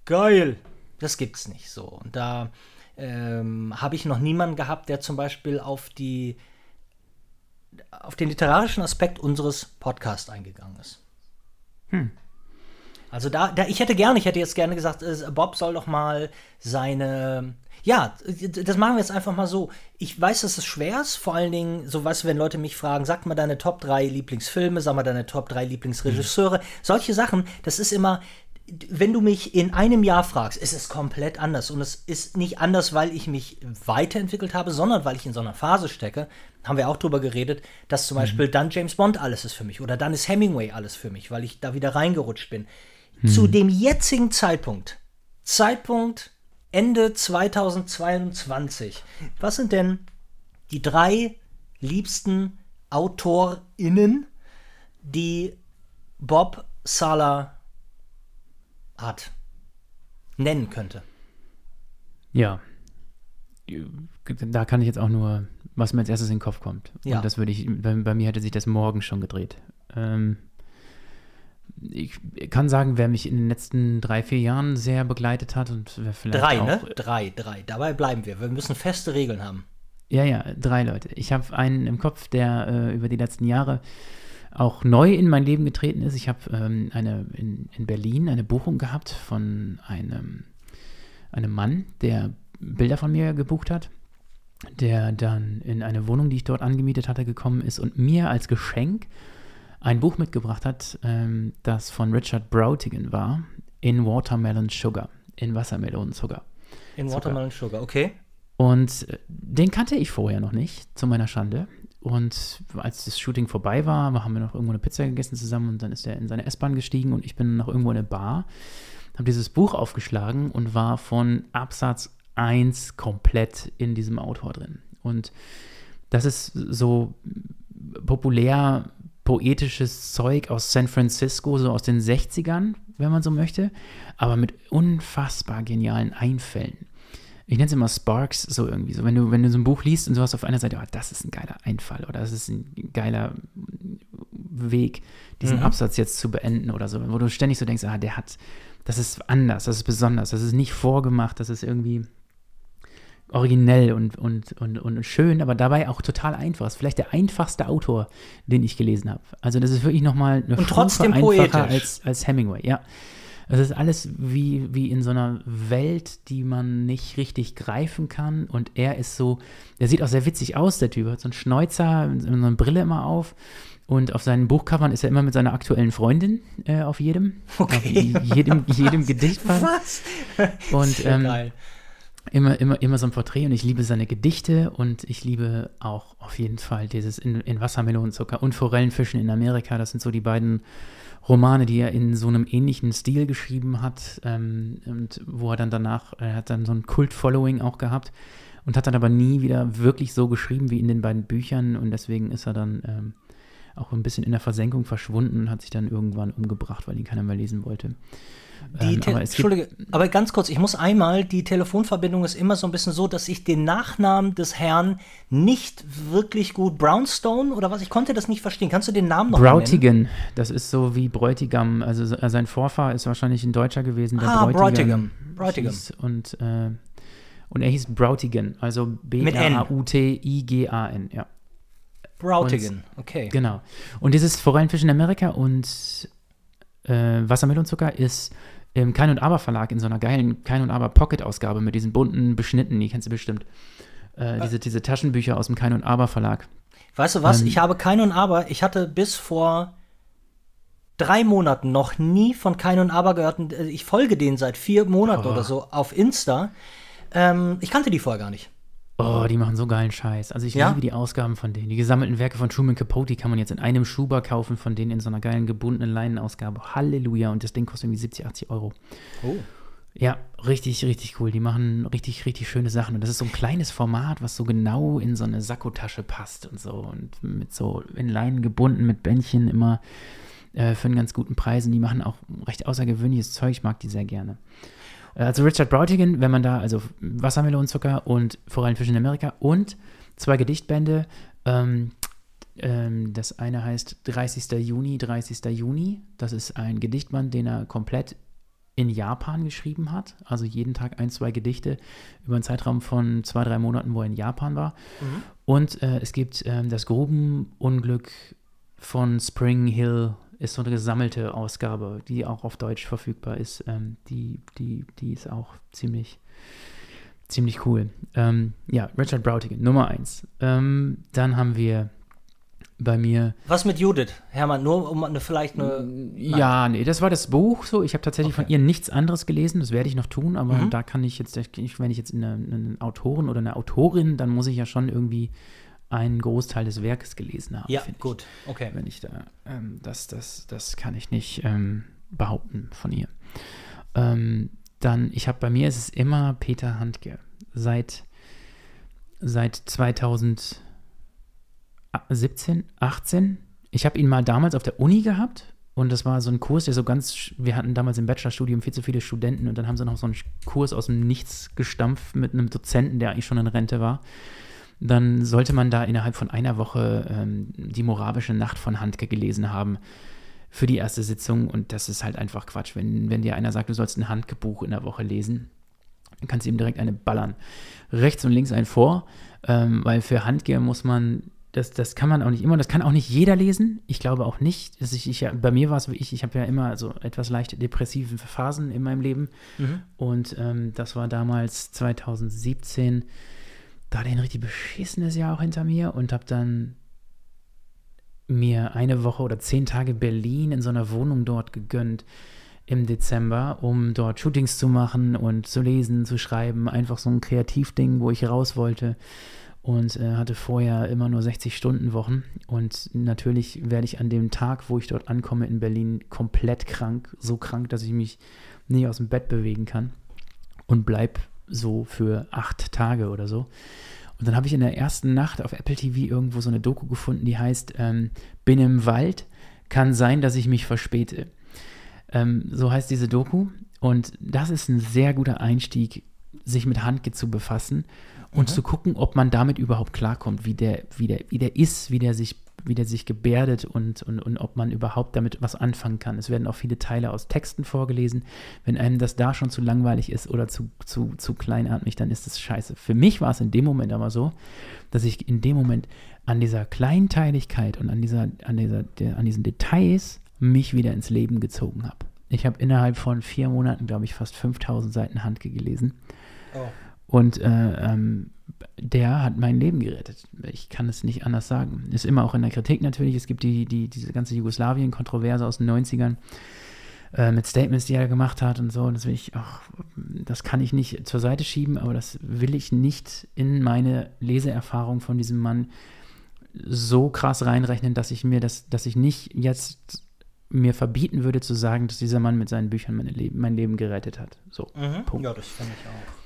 Geil, das gibt's nicht so. Und da ähm, habe ich noch niemanden gehabt, der zum Beispiel auf die auf den literarischen Aspekt unseres Podcasts eingegangen ist. Hm. Also da, da, ich hätte gerne, ich hätte jetzt gerne gesagt, Bob soll doch mal seine, ja, das machen wir jetzt einfach mal so. Ich weiß, dass es schwer ist, vor allen Dingen, so du, wenn Leute mich fragen, sag mal deine Top 3 Lieblingsfilme, sag mal deine Top 3 Lieblingsregisseure, mhm. solche Sachen, das ist immer, wenn du mich in einem Jahr fragst, ist es komplett anders. Und es ist nicht anders, weil ich mich weiterentwickelt habe, sondern weil ich in so einer Phase stecke. Haben wir auch drüber geredet, dass zum mhm. Beispiel dann James Bond alles ist für mich oder dann ist Hemingway alles für mich, weil ich da wieder reingerutscht bin. Mhm. Zu dem jetzigen Zeitpunkt, Zeitpunkt Ende 2022, was sind denn die drei liebsten AutorInnen, die Bob Sala hat, nennen könnte. Ja. Da kann ich jetzt auch nur, was mir als erstes in den Kopf kommt. Ja. Und das würde ich, bei, bei, mir hätte sich das morgen schon gedreht. Ähm, ich kann sagen, wer mich in den letzten drei, vier Jahren sehr begleitet hat und wer vielleicht. Drei, auch, ne? Drei, drei. Dabei bleiben wir. Wir müssen feste Regeln haben. Ja, ja, drei Leute. Ich habe einen im Kopf, der äh, über die letzten Jahre auch neu in mein Leben getreten ist. Ich habe ähm, eine in, in, Berlin eine Buchung gehabt von einem, einem Mann, der Bilder von mir gebucht hat, der dann in eine Wohnung, die ich dort angemietet hatte, gekommen ist und mir als Geschenk ein Buch mitgebracht hat, ähm, das von Richard Brautigan war, In Watermelon Sugar, in Wassermelonenzucker. In Watermelon Sugar, okay. Und äh, den kannte ich vorher noch nicht, zu meiner Schande. Und als das Shooting vorbei war, haben wir noch irgendwo eine Pizza gegessen zusammen und dann ist er in seine S-Bahn gestiegen und ich bin noch irgendwo in eine Bar, habe dieses Buch aufgeschlagen und war von Absatz 1 komplett in diesem Autor drin. Und das ist so populär poetisches Zeug aus San Francisco, so aus den 60ern, wenn man so möchte, aber mit unfassbar genialen Einfällen ich nenne es immer Sparks, so irgendwie. So, wenn du, wenn du so ein Buch liest und du hast auf einer Seite, oh, das ist ein geiler Einfall oder das ist ein geiler Weg, diesen mhm. Absatz jetzt zu beenden oder so, wo du ständig so denkst, ah, der hat, das ist anders, das ist besonders, das ist nicht vorgemacht, das ist irgendwie originell und, und, und, und schön, aber dabei auch total einfach. Ist vielleicht der einfachste Autor, den ich gelesen habe. Also das ist wirklich nochmal eine und trotzdem einfacher als, als Hemingway, ja. Es ist alles wie, wie in so einer Welt, die man nicht richtig greifen kann. Und er ist so, der sieht auch sehr witzig aus, der Typ. Hat so einen Schnäuzer, so eine Brille immer auf. Und auf seinen Buchcovern ist er immer mit seiner aktuellen Freundin äh, auf jedem. Okay. Auf jedem, jedem Gedicht. Was? Und ähm, geil. Immer, immer, immer so ein Porträt und ich liebe seine Gedichte und ich liebe auch auf jeden Fall dieses in, in Wassermelonenzucker und Forellenfischen in Amerika. Das sind so die beiden Romane, die er in so einem ähnlichen Stil geschrieben hat ähm, und wo er dann danach, er hat dann so ein Kult-Following auch gehabt und hat dann aber nie wieder wirklich so geschrieben wie in den beiden Büchern und deswegen ist er dann ähm, auch ein bisschen in der Versenkung verschwunden und hat sich dann irgendwann umgebracht, weil ihn keiner mehr lesen wollte. Die ähm, aber Entschuldige, aber ganz kurz, ich muss einmal, die Telefonverbindung ist immer so ein bisschen so, dass ich den Nachnamen des Herrn nicht wirklich gut, Brownstone oder was, ich konnte das nicht verstehen. Kannst du den Namen noch Brautigan, das ist so wie Bräutigam, also sein Vorfahr ist wahrscheinlich ein Deutscher gewesen, der ah, Bräutigam. Bräutigam. Und, äh, und er hieß Brautigan, also B-R-A-U-T-I-G-A-N, ja. Brautigan, okay. Genau. Und dieses Forellenfisch in Amerika und äh, Wassermelonzucker ist im Kein und Aber Verlag in so einer geilen Kein und Aber Pocket Ausgabe mit diesen bunten Beschnitten, die kennst du bestimmt. Äh, diese, diese Taschenbücher aus dem Kein und Aber Verlag. Weißt du was? Ähm, ich habe Kein und Aber, ich hatte bis vor drei Monaten noch nie von Kein und Aber gehört. Äh, ich folge denen seit vier Monaten oh. oder so auf Insta. Ähm, ich kannte die vorher gar nicht. Oh, die machen so geilen Scheiß. Also ich ja? liebe die Ausgaben von denen. Die gesammelten Werke von Truman Capote kann man jetzt in einem Schuber kaufen, von denen in so einer geilen gebundenen Leinenausgabe. Halleluja. Und das Ding kostet irgendwie 70, 80 Euro. Oh. Ja, richtig, richtig cool. Die machen richtig, richtig schöne Sachen. Und das ist so ein kleines Format, was so genau in so eine Sakkotasche passt und so. Und mit so in Leinen gebunden, mit Bändchen immer äh, für einen ganz guten Preis. Und die machen auch recht außergewöhnliches Zeug. Ich mag die sehr gerne. Äh, also Richard Brautigan, wenn man da, also Wassermelonenzucker und Forellenfisch in Amerika und zwei Gedichtbände. Ähm, ähm, das eine heißt 30. Juni, 30. Juni. Das ist ein Gedichtband, den er komplett in Japan geschrieben hat. Also jeden Tag ein, zwei Gedichte über einen Zeitraum von zwei, drei Monaten, wo er in Japan war. Mhm. Und äh, es gibt äh, das Grubenunglück von Spring Hill ist so eine gesammelte Ausgabe, die auch auf Deutsch verfügbar ist. Ähm, die, die, die ist auch ziemlich, ziemlich cool. Ähm, ja, Richard Brautigan, Nummer eins. Ähm, dann haben wir bei mir. Was mit Judith, Hermann? Nur um eine, vielleicht eine. Ja, nee, das war das Buch so. Ich habe tatsächlich Okay. von ihr nichts anderes gelesen. Das werde ich noch tun, aber Mhm. da kann ich jetzt, wenn ich jetzt eine, einen Autoren oder eine Autorin, dann muss ich ja schon irgendwie einen Großteil des Werkes gelesen haben. Ja, finde ich. gut, okay. Wenn ich da, ähm, das, das, das kann ich nicht ähm, behaupten von ihr. Ähm, dann, ich habe bei mir ist es immer Peter Handke. Seit, seit 2017, 18. Ich habe ihn mal damals auf der Uni gehabt und das war so ein Kurs, der so ganz, wir hatten damals im Bachelorstudium viel zu viele Studenten und dann haben sie noch so einen Kurs aus dem Nichts gestampft mit einem Dozenten, der eigentlich schon in Rente war. Dann sollte man da innerhalb von einer Woche ähm, die moravische Nacht von Handke gelesen haben für die erste Sitzung und das ist halt einfach Quatsch. Wenn, wenn dir einer sagt, du sollst ein Handgebuch in der Woche lesen, dann kannst du ihm direkt eine ballern. Rechts und links ein vor, ähm, weil für Handke muss man, das, das kann man auch nicht immer, das kann auch nicht jeder lesen. Ich glaube auch nicht, dass ich, ich ja, bei mir war es wie ich, ich habe ja immer so etwas leicht depressive Phasen in meinem Leben Mhm. und ähm, das war damals 2017, da ein richtig beschissenes Jahr auch hinter mir und habe dann mir eine Woche oder zehn Tage Berlin in so einer Wohnung dort gegönnt im Dezember, um dort Shootings zu machen und zu lesen, zu schreiben. Einfach so ein Kreativding, wo ich raus wollte. Und äh, hatte vorher immer nur 60-Stunden-Wochen. Und natürlich werde ich an dem Tag, wo ich dort ankomme in Berlin, komplett krank. So krank, dass ich mich nicht aus dem Bett bewegen kann. Und bleib so für acht Tage oder so. Und dann habe ich in der ersten Nacht auf Apple TV irgendwo so eine Doku gefunden, die heißt ähm, Bin im Wald, kann sein, dass ich mich verspäte. Ähm, so heißt diese Doku. Und das ist ein sehr guter Einstieg, sich mit Handke zu befassen und zu gucken, ob man damit überhaupt klarkommt, wie der, wie der, wie der ist, wie der sich, wie der sich gebärdet und, und, und ob man überhaupt damit was anfangen kann. Es werden auch viele Teile aus Texten vorgelesen. Wenn einem das da schon zu langweilig ist oder zu, zu, zu kleinatmig, dann ist es scheiße. Für mich war es in dem Moment aber so, dass ich in dem Moment an dieser Kleinteiligkeit und an, dieser, an, dieser, der, an diesen Details mich wieder ins Leben gezogen habe. Ich habe innerhalb von vier Monaten, glaube ich, fast 5000 Seiten Handke gelesen. Oh. Und äh, ähm, der hat mein Leben gerettet. Ich kann es nicht anders sagen. Ist immer auch in der Kritik natürlich. Es gibt die, die, diese ganze Jugoslawien-Kontroverse aus den 90ern äh, mit Statements, die er gemacht hat und so. Das will ich auch, das kann ich nicht zur Seite schieben, aber das will ich nicht in meine Leseerfahrung von diesem Mann so krass reinrechnen, dass ich mir das, dass ich nicht jetzt mir verbieten würde zu sagen, dass dieser Mann mit seinen Büchern Leben, mein Leben gerettet hat. So. Mhm. Punkt. Ja, das finde ich auch.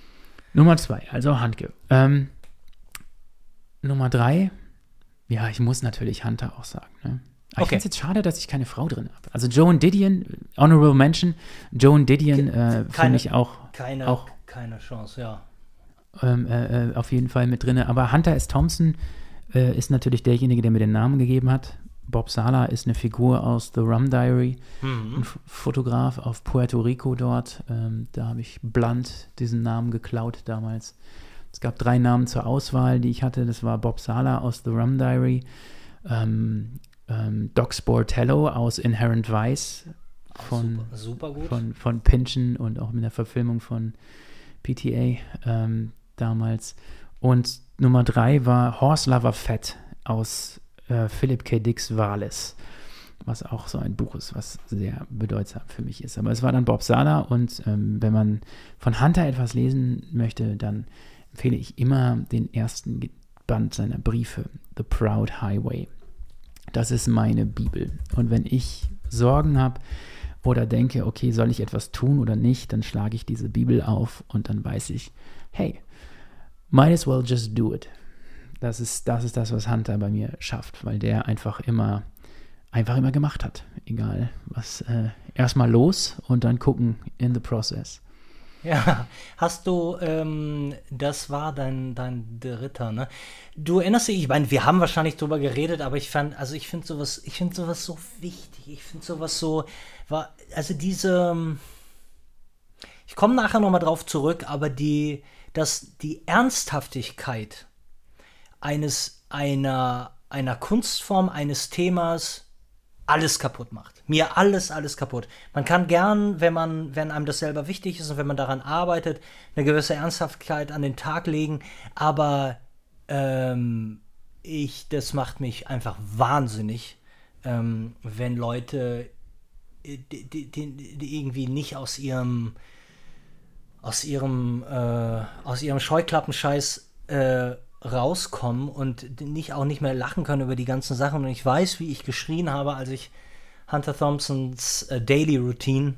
Nummer zwei, also Handke. Ähm, Nummer drei, ja, ich muss natürlich Hunter auch sagen. Ne? Aber Ich Okay. finde es jetzt schade, dass ich keine Frau drin habe. Also Joan Didion, Honorable Mention, Joan Didion äh, finde ich auch, Keine, Auch. keine Chance, ja. ähm, äh, äh, auf jeden Fall mit drin. Aber Hunter S. Thompson äh, ist natürlich derjenige, der mir den Namen gegeben hat. Bob Sala ist eine Figur aus The Rum Diary, ein F Fotograf auf Puerto Rico dort. Ähm, da habe ich Blunt diesen Namen geklaut damals. Es gab drei Namen zur Auswahl, die ich hatte. Das war Bob Sala aus The Rum Diary, ähm, ähm, Doc Sportello aus Inherent Vice von, super, super von, von Pynchon und auch mit der Verfilmung von PTA ähm, damals. Und Nummer drei war Horse Lover Fett aus äh, Philip K. Dicks Wales, was auch so ein Buch ist, was sehr bedeutsam für mich ist. Aber es war dann Bob Sala und ähm, wenn man von Hunter etwas lesen möchte, dann empfehle ich immer den ersten Band seiner Briefe, The Proud Highway. Das ist meine Bibel. Und wenn ich Sorgen habe oder denke, okay, soll ich etwas tun oder nicht, dann schlage ich diese Bibel auf und dann weiß ich, hey, might as well just do it. Das ist, das ist das, was Hunter bei mir schafft, weil der einfach immer, einfach immer gemacht hat. Egal was. Äh, Erstmal los und dann gucken in the process. Ja, hast du, ähm, das war dein, dein dritter, ne? Du erinnerst dich, ich meine, wir haben wahrscheinlich drüber geredet, aber ich fand, also ich finde sowas, ich finde sowas so wichtig, ich finde sowas so, war, also diese, ähm, ich komme nachher nochmal drauf zurück, aber die, dass die Ernsthaftigkeit eines, einer, einer Kunstform, eines Themas alles kaputt macht. Mir alles, alles kaputt. Man kann gern, wenn man, wenn einem das selber wichtig ist und wenn man daran arbeitet, eine gewisse Ernsthaftigkeit an den Tag legen, aber ähm, ich, das macht mich einfach wahnsinnig, ähm, wenn Leute äh, die, die, die, irgendwie nicht aus ihrem aus ihrem äh, aus ihrem Scheuklappenscheiß äh, rauskommen und nicht auch nicht mehr lachen können über die ganzen Sachen. Und ich weiß, wie ich geschrien habe, als ich Hunter Thompsons äh, Daily Routine,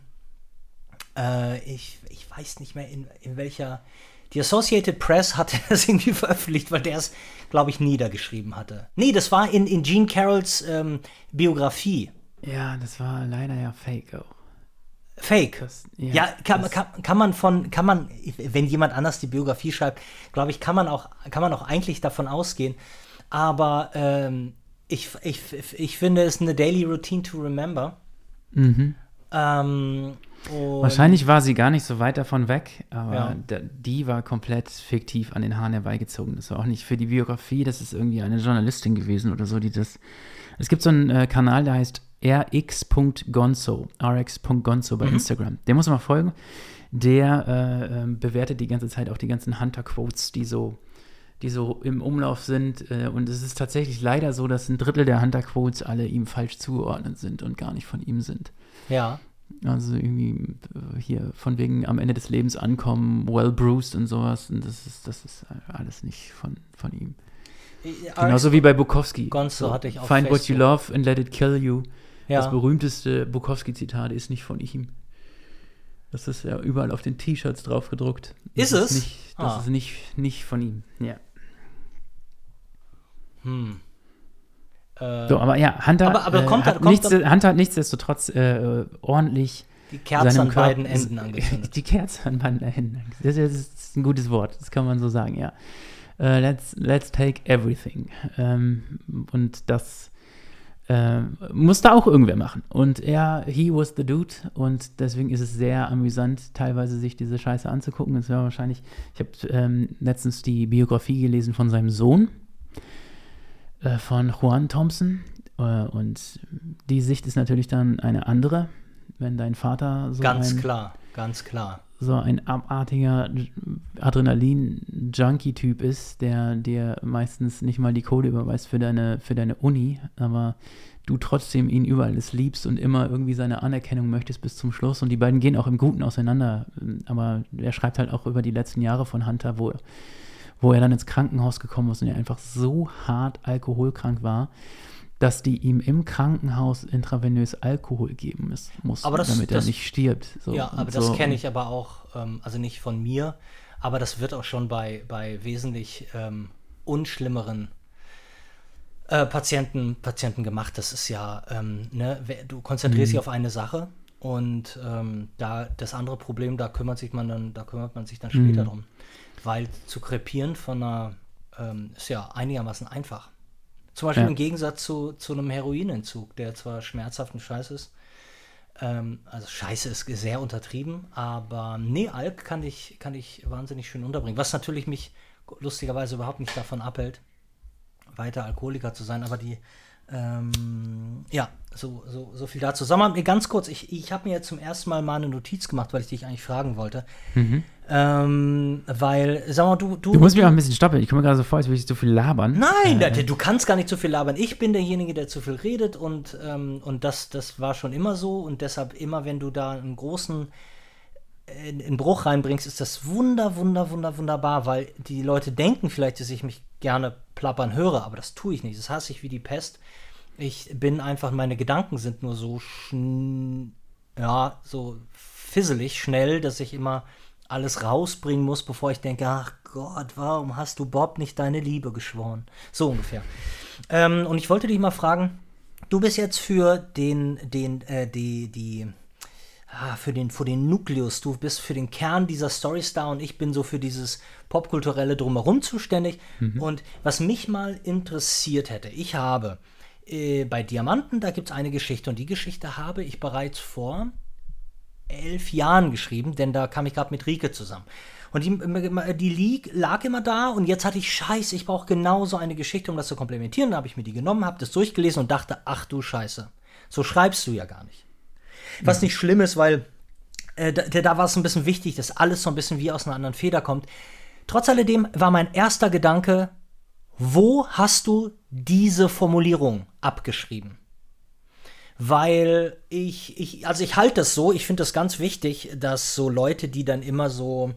äh, ich, ich weiß nicht mehr in, in welcher, die Associated Press hatte das irgendwie veröffentlicht, weil der es, glaube ich, niedergeschrieben hatte. Nee, das war in, in Gene Carrolls ähm, Biografie. Ja, das war leider ja fake auch. Fake. Das, ja, ja kann, kann, kann man von, kann man, wenn jemand anders die Biografie schreibt, glaube ich, kann man auch, kann man auch eigentlich davon ausgehen. Aber ähm, ich, ich, ich finde es eine Daily Routine to remember. Mhm. Ähm, Wahrscheinlich war sie gar nicht so weit davon weg, aber ja. die war komplett fiktiv an den Haaren herbeigezogen. Das war auch nicht für die Biografie, das ist irgendwie eine Journalistin gewesen oder so, die das. Es gibt so einen äh, Kanal, der heißt rx.gonzo, rx.gonzo bei mhm. Instagram. Der muss man folgen. Der äh, äh, bewertet die ganze Zeit auch die ganzen Hunter-Quotes, die so, die so im Umlauf sind. Äh, und es ist tatsächlich leider so, dass ein Drittel der Hunter-Quotes alle ihm falsch zugeordnet sind und gar nicht von ihm sind. Ja. Also irgendwie äh, hier von wegen am Ende des Lebens ankommen, well bruised und sowas. Und das ist, das ist alles nicht von, von ihm. Genauso wie bei Bukowski. Gonzo so, hatte ich auch Find what you love and let it kill you. Ja. Das berühmteste Bukowski-Zitat ist nicht von ihm. Das ist ja überall auf den T-Shirts drauf gedruckt. Das ist es? Ist nicht, das ah. ist nicht, nicht von ihm, ja. Hm. Äh, so, aber ja, Hunter, aber, aber kommt, äh, hat, kommt nichts, Hunter hat nichtsdestotrotz äh, ordentlich die Kerze an beiden Enden angezündet. Die Kerze an beiden Enden. Das, das ist ein gutes Wort, das kann man so sagen, ja. Uh, let's, let's take everything. Ähm, und das äh, musste auch irgendwer machen. Und er, he was the dude. Und deswegen ist es sehr amüsant, teilweise sich diese Scheiße anzugucken. Es wäre wahrscheinlich, ich habe ähm, letztens die Biografie gelesen von seinem Sohn, äh, von Juan Thompson. Äh, und die Sicht ist natürlich dann eine andere, wenn dein Vater so. Ganz ein, klar, ganz klar so ein abartiger Adrenalin-Junkie-Typ ist, der dir meistens nicht mal die Kohle überweist für deine, für deine Uni, aber du trotzdem ihn über alles liebst und immer irgendwie seine Anerkennung möchtest bis zum Schluss. Und die beiden gehen auch im Guten auseinander. Aber er schreibt halt auch über die letzten Jahre von Hunter, wo, wo er dann ins Krankenhaus gekommen ist und er einfach so hart alkoholkrank war dass die ihm im Krankenhaus intravenös Alkohol geben muss, aber das, damit das, er nicht stirbt. So, ja, aber das so. kenne ich aber auch, ähm, also nicht von mir, aber das wird auch schon bei, bei wesentlich ähm, unschlimmeren äh, Patienten, Patienten gemacht. Das ist ja, ähm, ne, du konzentrierst mhm. dich auf eine Sache und ähm, da das andere Problem, da kümmert sich man dann, da kümmert man sich dann später mhm. drum. Weil zu krepieren von einer ähm, ist ja einigermaßen einfach. Zum Beispiel ja. im Gegensatz zu, zu einem Heroinentzug, der zwar schmerzhaft und scheiße ist. Ähm, also scheiße ist sehr untertrieben, aber nee, Alk kann ich, kann ich wahnsinnig schön unterbringen. Was natürlich mich lustigerweise überhaupt nicht davon abhält, weiter Alkoholiker zu sein, aber die, ähm, ja, so, so, so viel dazu. Sag mal, ganz kurz, ich, ich habe mir jetzt zum ersten Mal mal eine Notiz gemacht, weil ich dich eigentlich fragen wollte. Mhm. Ähm, weil, sag mal, du. Du, du musst mich auch ein bisschen stoppen. Ich komme mir gerade so vor, als würde ich zu viel labern. Nein, äh, du kannst gar nicht zu viel labern. Ich bin derjenige, der zu viel redet und, ähm, und das, das war schon immer so. Und deshalb, immer wenn du da einen großen äh, in, in Bruch reinbringst, ist das wunder, wunder, wunder, wunderbar, weil die Leute denken vielleicht, dass ich mich gerne plappern höre, aber das tue ich nicht. Das hasse ich wie die Pest. Ich bin einfach, meine Gedanken sind nur so, ja, so fisselig, schnell, dass ich immer alles rausbringen muss, bevor ich denke, ach Gott, warum hast du Bob nicht deine Liebe geschworen? So ungefähr. Ähm, und ich wollte dich mal fragen, du bist jetzt für den, den, äh, die, die, ah, für den, für den Nukleus, du bist für den Kern dieser Storys da und ich bin so für dieses popkulturelle Drumherum zuständig. Mhm. Und was mich mal interessiert hätte, ich habe äh, bei Diamanten, da gibt es eine Geschichte und die Geschichte habe ich bereits vor elf Jahren geschrieben, denn da kam ich gerade mit Rike zusammen. Und die, die lag immer da und jetzt hatte ich Scheiße, ich brauche genau so eine Geschichte, um das zu komplementieren. Da habe ich mir die genommen, habe das durchgelesen und dachte, ach du Scheiße, so schreibst du ja gar nicht. Was nicht schlimm ist, weil äh, da, da war es ein bisschen wichtig, dass alles so ein bisschen wie aus einer anderen Feder kommt. Trotz alledem war mein erster Gedanke, wo hast du diese Formulierung abgeschrieben? Weil ich, ich also ich halte das so, ich finde das ganz wichtig, dass so Leute, die dann immer so,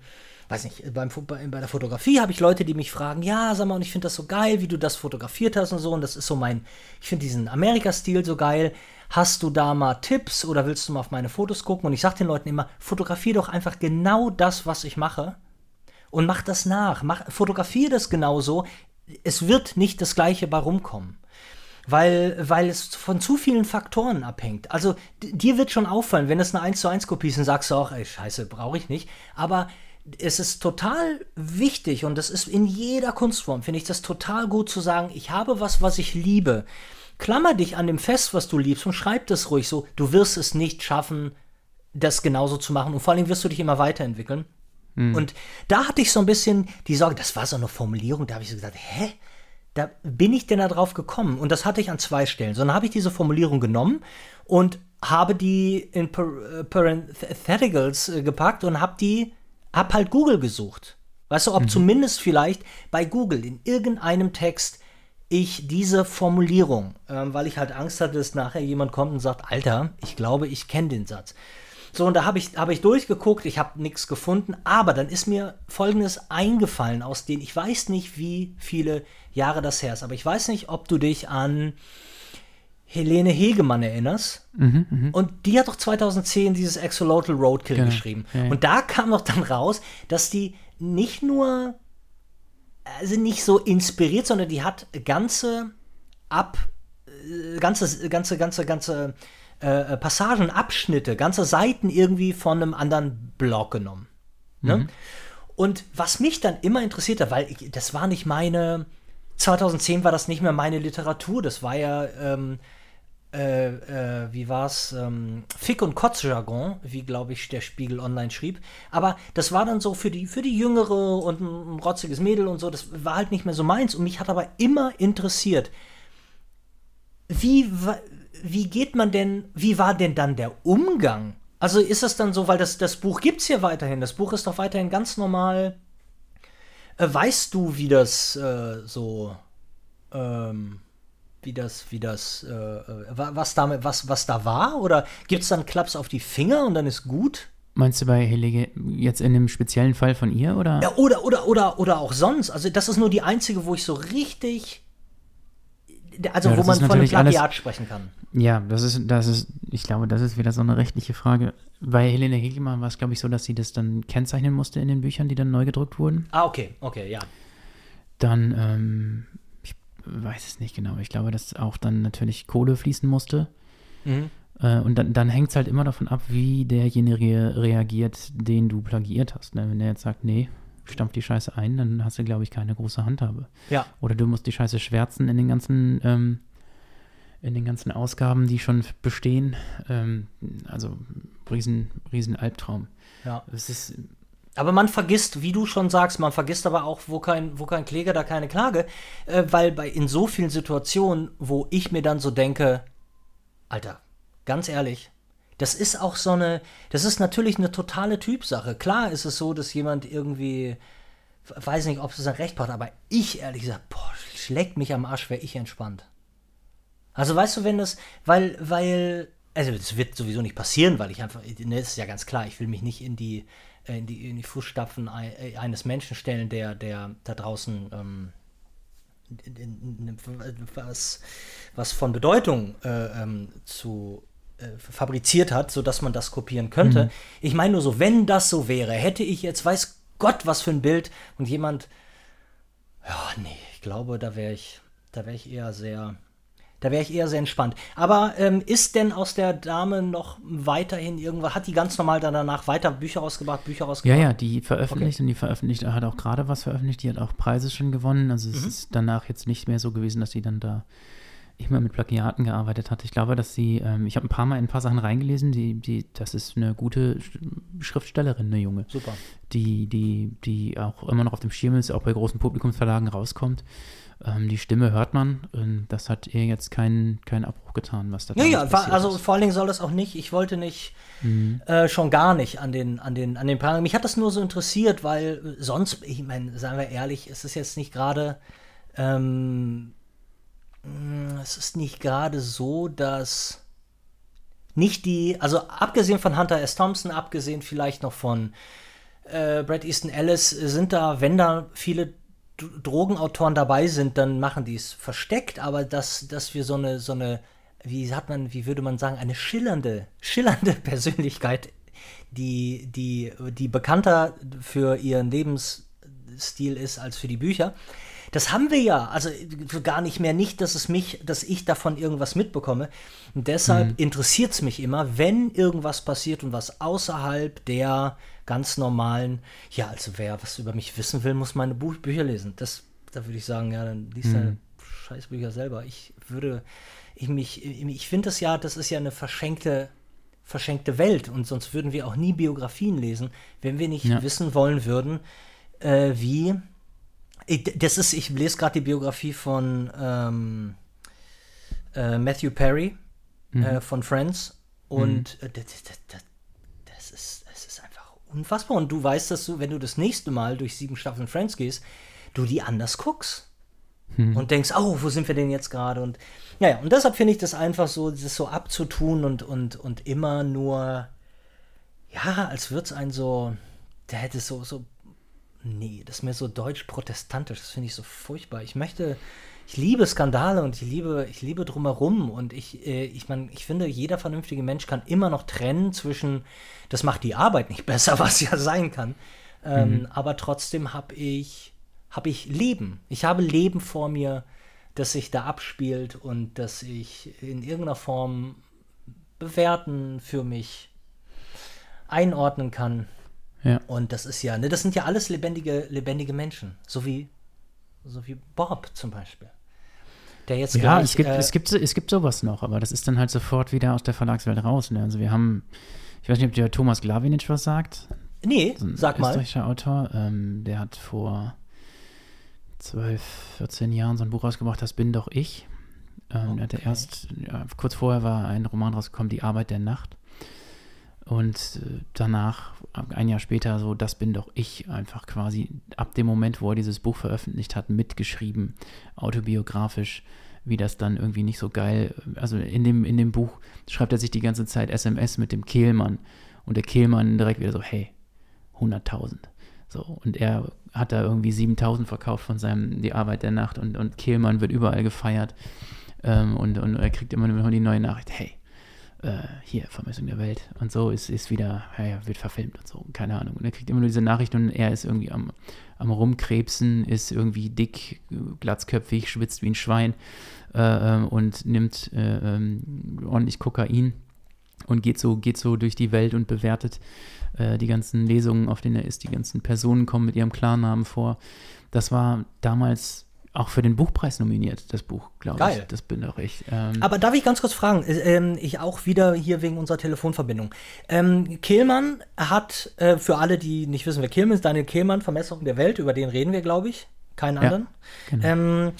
weiß nicht, beim, bei, bei der Fotografie habe ich Leute, die mich fragen, ja, sag mal, und ich finde das so geil, wie du das fotografiert hast und so, und das ist so mein, ich finde diesen Amerika-Stil so geil. Hast du da mal Tipps oder willst du mal auf meine Fotos gucken? Und ich sage den Leuten immer, fotografier doch einfach genau das, was ich mache und mach das nach. Mach, fotografiere das genauso. Es wird nicht das Gleiche bei rumkommen. Weil, weil es von zu vielen Faktoren abhängt. Also dir wird schon auffallen, wenn es eine 1 zu 1 Kopie ist, dann sagst du auch, ey, scheiße, brauche ich nicht. Aber es ist total wichtig und das ist in jeder Kunstform, finde ich das total gut zu sagen, ich habe was, was ich liebe. Klammer dich an dem fest, was du liebst und schreib das ruhig so. Du wirst es nicht schaffen, das genauso zu machen und vor allem wirst du dich immer weiterentwickeln. Mhm. Und da hatte ich so ein bisschen die Sorge, das war so eine Formulierung, da habe ich so gesagt, hä? Da bin ich denn da drauf gekommen? Und das hatte ich an zwei Stellen. So, dann habe ich diese Formulierung genommen und habe die in äh, Parentheticals äh, gepackt und habe die, hab halt Google gesucht. Weißt du, ob mhm. zumindest vielleicht bei Google in irgendeinem Text ich diese Formulierung, ähm, weil ich halt Angst hatte, dass nachher jemand kommt und sagt, Alter, ich glaube, ich kenne den Satz. So, und da habe ich, hab ich durchgeguckt, ich habe nichts gefunden, aber dann ist mir Folgendes eingefallen, aus denen ich weiß nicht, wie viele Jahre das her ist, aber ich weiß nicht, ob du dich an Helene Hegemann erinnerst. Mhm, mh. Und die hat doch 2010 dieses Axolotl Roadkill genau. geschrieben. Ja, ja. Und da kam doch dann raus, dass die nicht nur, also nicht so inspiriert, sondern die hat ganze ab, äh, ganze, ganze, ganze, ganze äh, Passagen, Abschnitte, ganze Seiten irgendwie von einem anderen Blog genommen. Ne? Mhm. Und was mich dann immer interessiert hat, weil ich, das war nicht meine, 2010 war das nicht mehr meine Literatur, das war ja, ähm, äh, äh, wie war's, ähm, Fick- und Kotzjargon, wie glaube ich der Spiegel online schrieb. Aber das war dann so für die, für die Jüngere und ein, ein rotziges Mädel und so, das war halt nicht mehr so meins. Und mich hat aber immer interessiert, wie, wie geht man denn, wie war denn dann der Umgang? Also ist das dann so, weil das, das Buch gibt es hier weiterhin, das Buch ist doch weiterhin ganz normal. Äh, weißt du, wie das äh, so, ähm, wie das, wie das, äh, äh was, damit, was, was da war? Oder gibt es dann Klaps auf die Finger und dann ist gut? Meinst du bei Helege jetzt in dem speziellen Fall von ihr oder? Ja, oder, oder, oder, oder auch sonst. Also das ist nur die einzige, wo ich so richtig also ja, wo man von einem Plagiat alles, sprechen kann. Ja, das ist, das ist, ich glaube, das ist wieder so eine rechtliche Frage. Bei Helene Hegelmann war es, glaube ich, so, dass sie das dann kennzeichnen musste in den Büchern, die dann neu gedruckt wurden. Ah, okay, okay, ja. Dann, ähm, weiß es nicht genau, ich glaube, dass auch dann natürlich Kohle fließen musste. Mhm. Äh, und dann, dann hängt es halt immer davon ab, wie derjenige reagiert, den du plagiiert hast. Ne? Wenn der jetzt sagt, nee, stampf die Scheiße ein, dann hast du, glaube ich, keine große Handhabe. Ja. Oder du musst die Scheiße schwärzen in den ganzen, ähm, in den ganzen Ausgaben, die schon bestehen. Ähm, also riesen, riesen Albtraum. Ja. Es ist aber man vergisst, wie du schon sagst, man vergisst aber auch, wo kein, wo kein Kläger, da keine Klage, äh, weil bei in so vielen Situationen, wo ich mir dann so denke, Alter, ganz ehrlich, das ist auch so eine, das ist natürlich eine totale Typsache. Klar ist es so, dass jemand irgendwie, weiß nicht, ob es ein Recht braucht, aber ich ehrlich gesagt, boah, schlägt mich am Arsch, wäre ich entspannt. Also weißt du, wenn das, weil, weil, also das wird sowieso nicht passieren, weil ich einfach, ne, ist ja ganz klar, ich will mich nicht in die, in die, in die Fußstapfen äh, eines Menschen stellen, der, der da draußen ähm, was, was von Bedeutung äh, ähm, zu äh, fabriziert hat, sodass man das kopieren könnte. Mhm. Ich meine nur so, wenn das so wäre, hätte ich jetzt, weiß Gott, was für ein Bild und jemand, ja, nee, ich glaube, da wäre ich, da wäre ich eher sehr, da wäre ich eher sehr entspannt. Aber ähm, ist denn aus der Dame noch weiterhin irgendwas, hat die ganz normal dann danach weiter Bücher rausgebracht, Bücher rausgebracht? Ja, ja, die veröffentlicht okay. und die veröffentlicht, hat auch gerade was veröffentlicht, die hat auch Preise schon gewonnen. Also es mhm. ist danach jetzt nicht mehr so gewesen, dass sie dann da immer mit Plagiaten gearbeitet hat. Ich glaube, dass sie, ähm, ich habe ein paar Mal in ein paar Sachen reingelesen, die, die, das ist eine gute Schriftstellerin, eine Junge. Super. Die, die, die auch immer noch auf dem Schirm ist, auch bei großen Publikumsverlagen rauskommt. Ähm, die Stimme hört man. Und das hat ihr jetzt keinen kein Abbruch getan, was da Ja, ja, war, also vor allen Dingen soll das auch nicht, ich wollte nicht, mhm. äh, schon gar nicht an den, an den, an den Paragraphen. Mich hat das nur so interessiert, weil sonst, ich meine, seien wir ehrlich, es ist jetzt nicht gerade ähm, es ist nicht gerade so, dass nicht die, also abgesehen von Hunter S. Thompson, abgesehen vielleicht noch von äh, Brad Easton Ellis, sind da, wenn da viele Drogenautoren dabei sind, dann machen die es versteckt, aber dass, dass wir so eine, so eine, wie hat man, wie würde man sagen, eine schillernde, schillernde Persönlichkeit, die, die, die bekannter für ihren Lebensstil ist als für die Bücher, das haben wir ja, also gar nicht mehr nicht, dass es mich, dass ich davon irgendwas mitbekomme. Und deshalb mhm. interessiert es mich immer, wenn irgendwas passiert und was außerhalb der ganz normalen, ja, also wer was über mich wissen will, muss meine Buch Bücher lesen. Das, da würde ich sagen, ja, dann liest mhm. deine Scheißbücher selber. Ich würde, ich mich, ich finde das ja, das ist ja eine verschenkte verschenkte Welt und sonst würden wir auch nie Biografien lesen, wenn wir nicht ja. wissen wollen würden, äh, wie das ist, ich lese gerade die Biografie von ähm, äh, Matthew Perry mhm. äh, von Friends und mhm. das, das, das, ist, das ist einfach unfassbar. Und du weißt, dass du, wenn du das nächste Mal durch sieben Staffeln Friends gehst, du die anders guckst. Mhm. Und denkst, oh, wo sind wir denn jetzt gerade? Und ja, und deshalb finde ich das einfach so, das so abzutun und, und, und immer nur, ja, als würde es ein so, der hätte so, so Nee, das ist mir so deutsch-protestantisch, das finde ich so furchtbar. Ich möchte, ich liebe Skandale und ich liebe, ich liebe drumherum und ich, äh, ich meine, ich finde, jeder vernünftige Mensch kann immer noch trennen zwischen, das macht die Arbeit nicht besser, was ja sein kann, ähm, mhm. aber trotzdem habe ich, habe ich Leben. Ich habe Leben vor mir, das sich da abspielt und das ich in irgendeiner Form bewerten für mich einordnen kann. Ja. Und das ist ja, ne, das sind ja alles lebendige, lebendige Menschen. So wie, so wie Bob zum Beispiel. Der jetzt ja, gleich, es gibt, äh, es, gibt, es gibt sowas noch, aber das ist dann halt sofort wieder aus der Verlagswelt raus. Ne? Also wir haben, ich weiß nicht, ob der Thomas Glawinitsch was sagt. Nee, so sag mal. österreichischer Autor, ähm, der hat vor 12, 14 Jahren so ein Buch rausgebracht, Das bin doch ich. Ähm, okay. hatte erst, ja, kurz vorher war ein Roman rausgekommen, Die Arbeit der Nacht. Und äh, danach, ein Jahr später, so, das bin doch ich, einfach quasi ab dem Moment, wo er dieses Buch veröffentlicht hat, mitgeschrieben, autobiografisch, wie das dann irgendwie nicht so geil, also in dem, in dem Buch schreibt er sich die ganze Zeit SMS mit dem Kehlmann und der Kehlmann direkt wieder so, hey, 100.000. So, und er hat da irgendwie 7000 verkauft von seinem Die Arbeit der Nacht und, und Kehlmann wird überall gefeiert ähm, und, und er kriegt immer nur die neue Nachricht, hey, äh, hier, Vermessung der Welt und so, ist, ist wieder, ja, wird verfilmt und so, keine Ahnung. Und er kriegt immer nur diese Nachricht und er ist irgendwie am, am Rumkrebsen, ist irgendwie dick, glatzköpfig, schwitzt wie ein Schwein äh, ähm, und nimmt äh, ähm, ordentlich Kokain und geht so, geht so durch die Welt und bewertet äh, die ganzen Lesungen, auf denen er ist. Die ganzen Personen kommen mit ihrem Klarnamen vor. Das war damals auch für den Buchpreis nominiert, das Buch, glaube ich. Das bin doch ich. Ähm Aber darf ich ganz kurz fragen, äh, ähm, ich auch wieder hier wegen unserer Telefonverbindung. Ähm, Kehlmann hat, äh, für alle, die nicht wissen, wer Kehlmann ist, Daniel Kehlmann, Vermessung der Welt, über den reden wir, glaube ich. Keinen anderen. Ja, genau. ähm,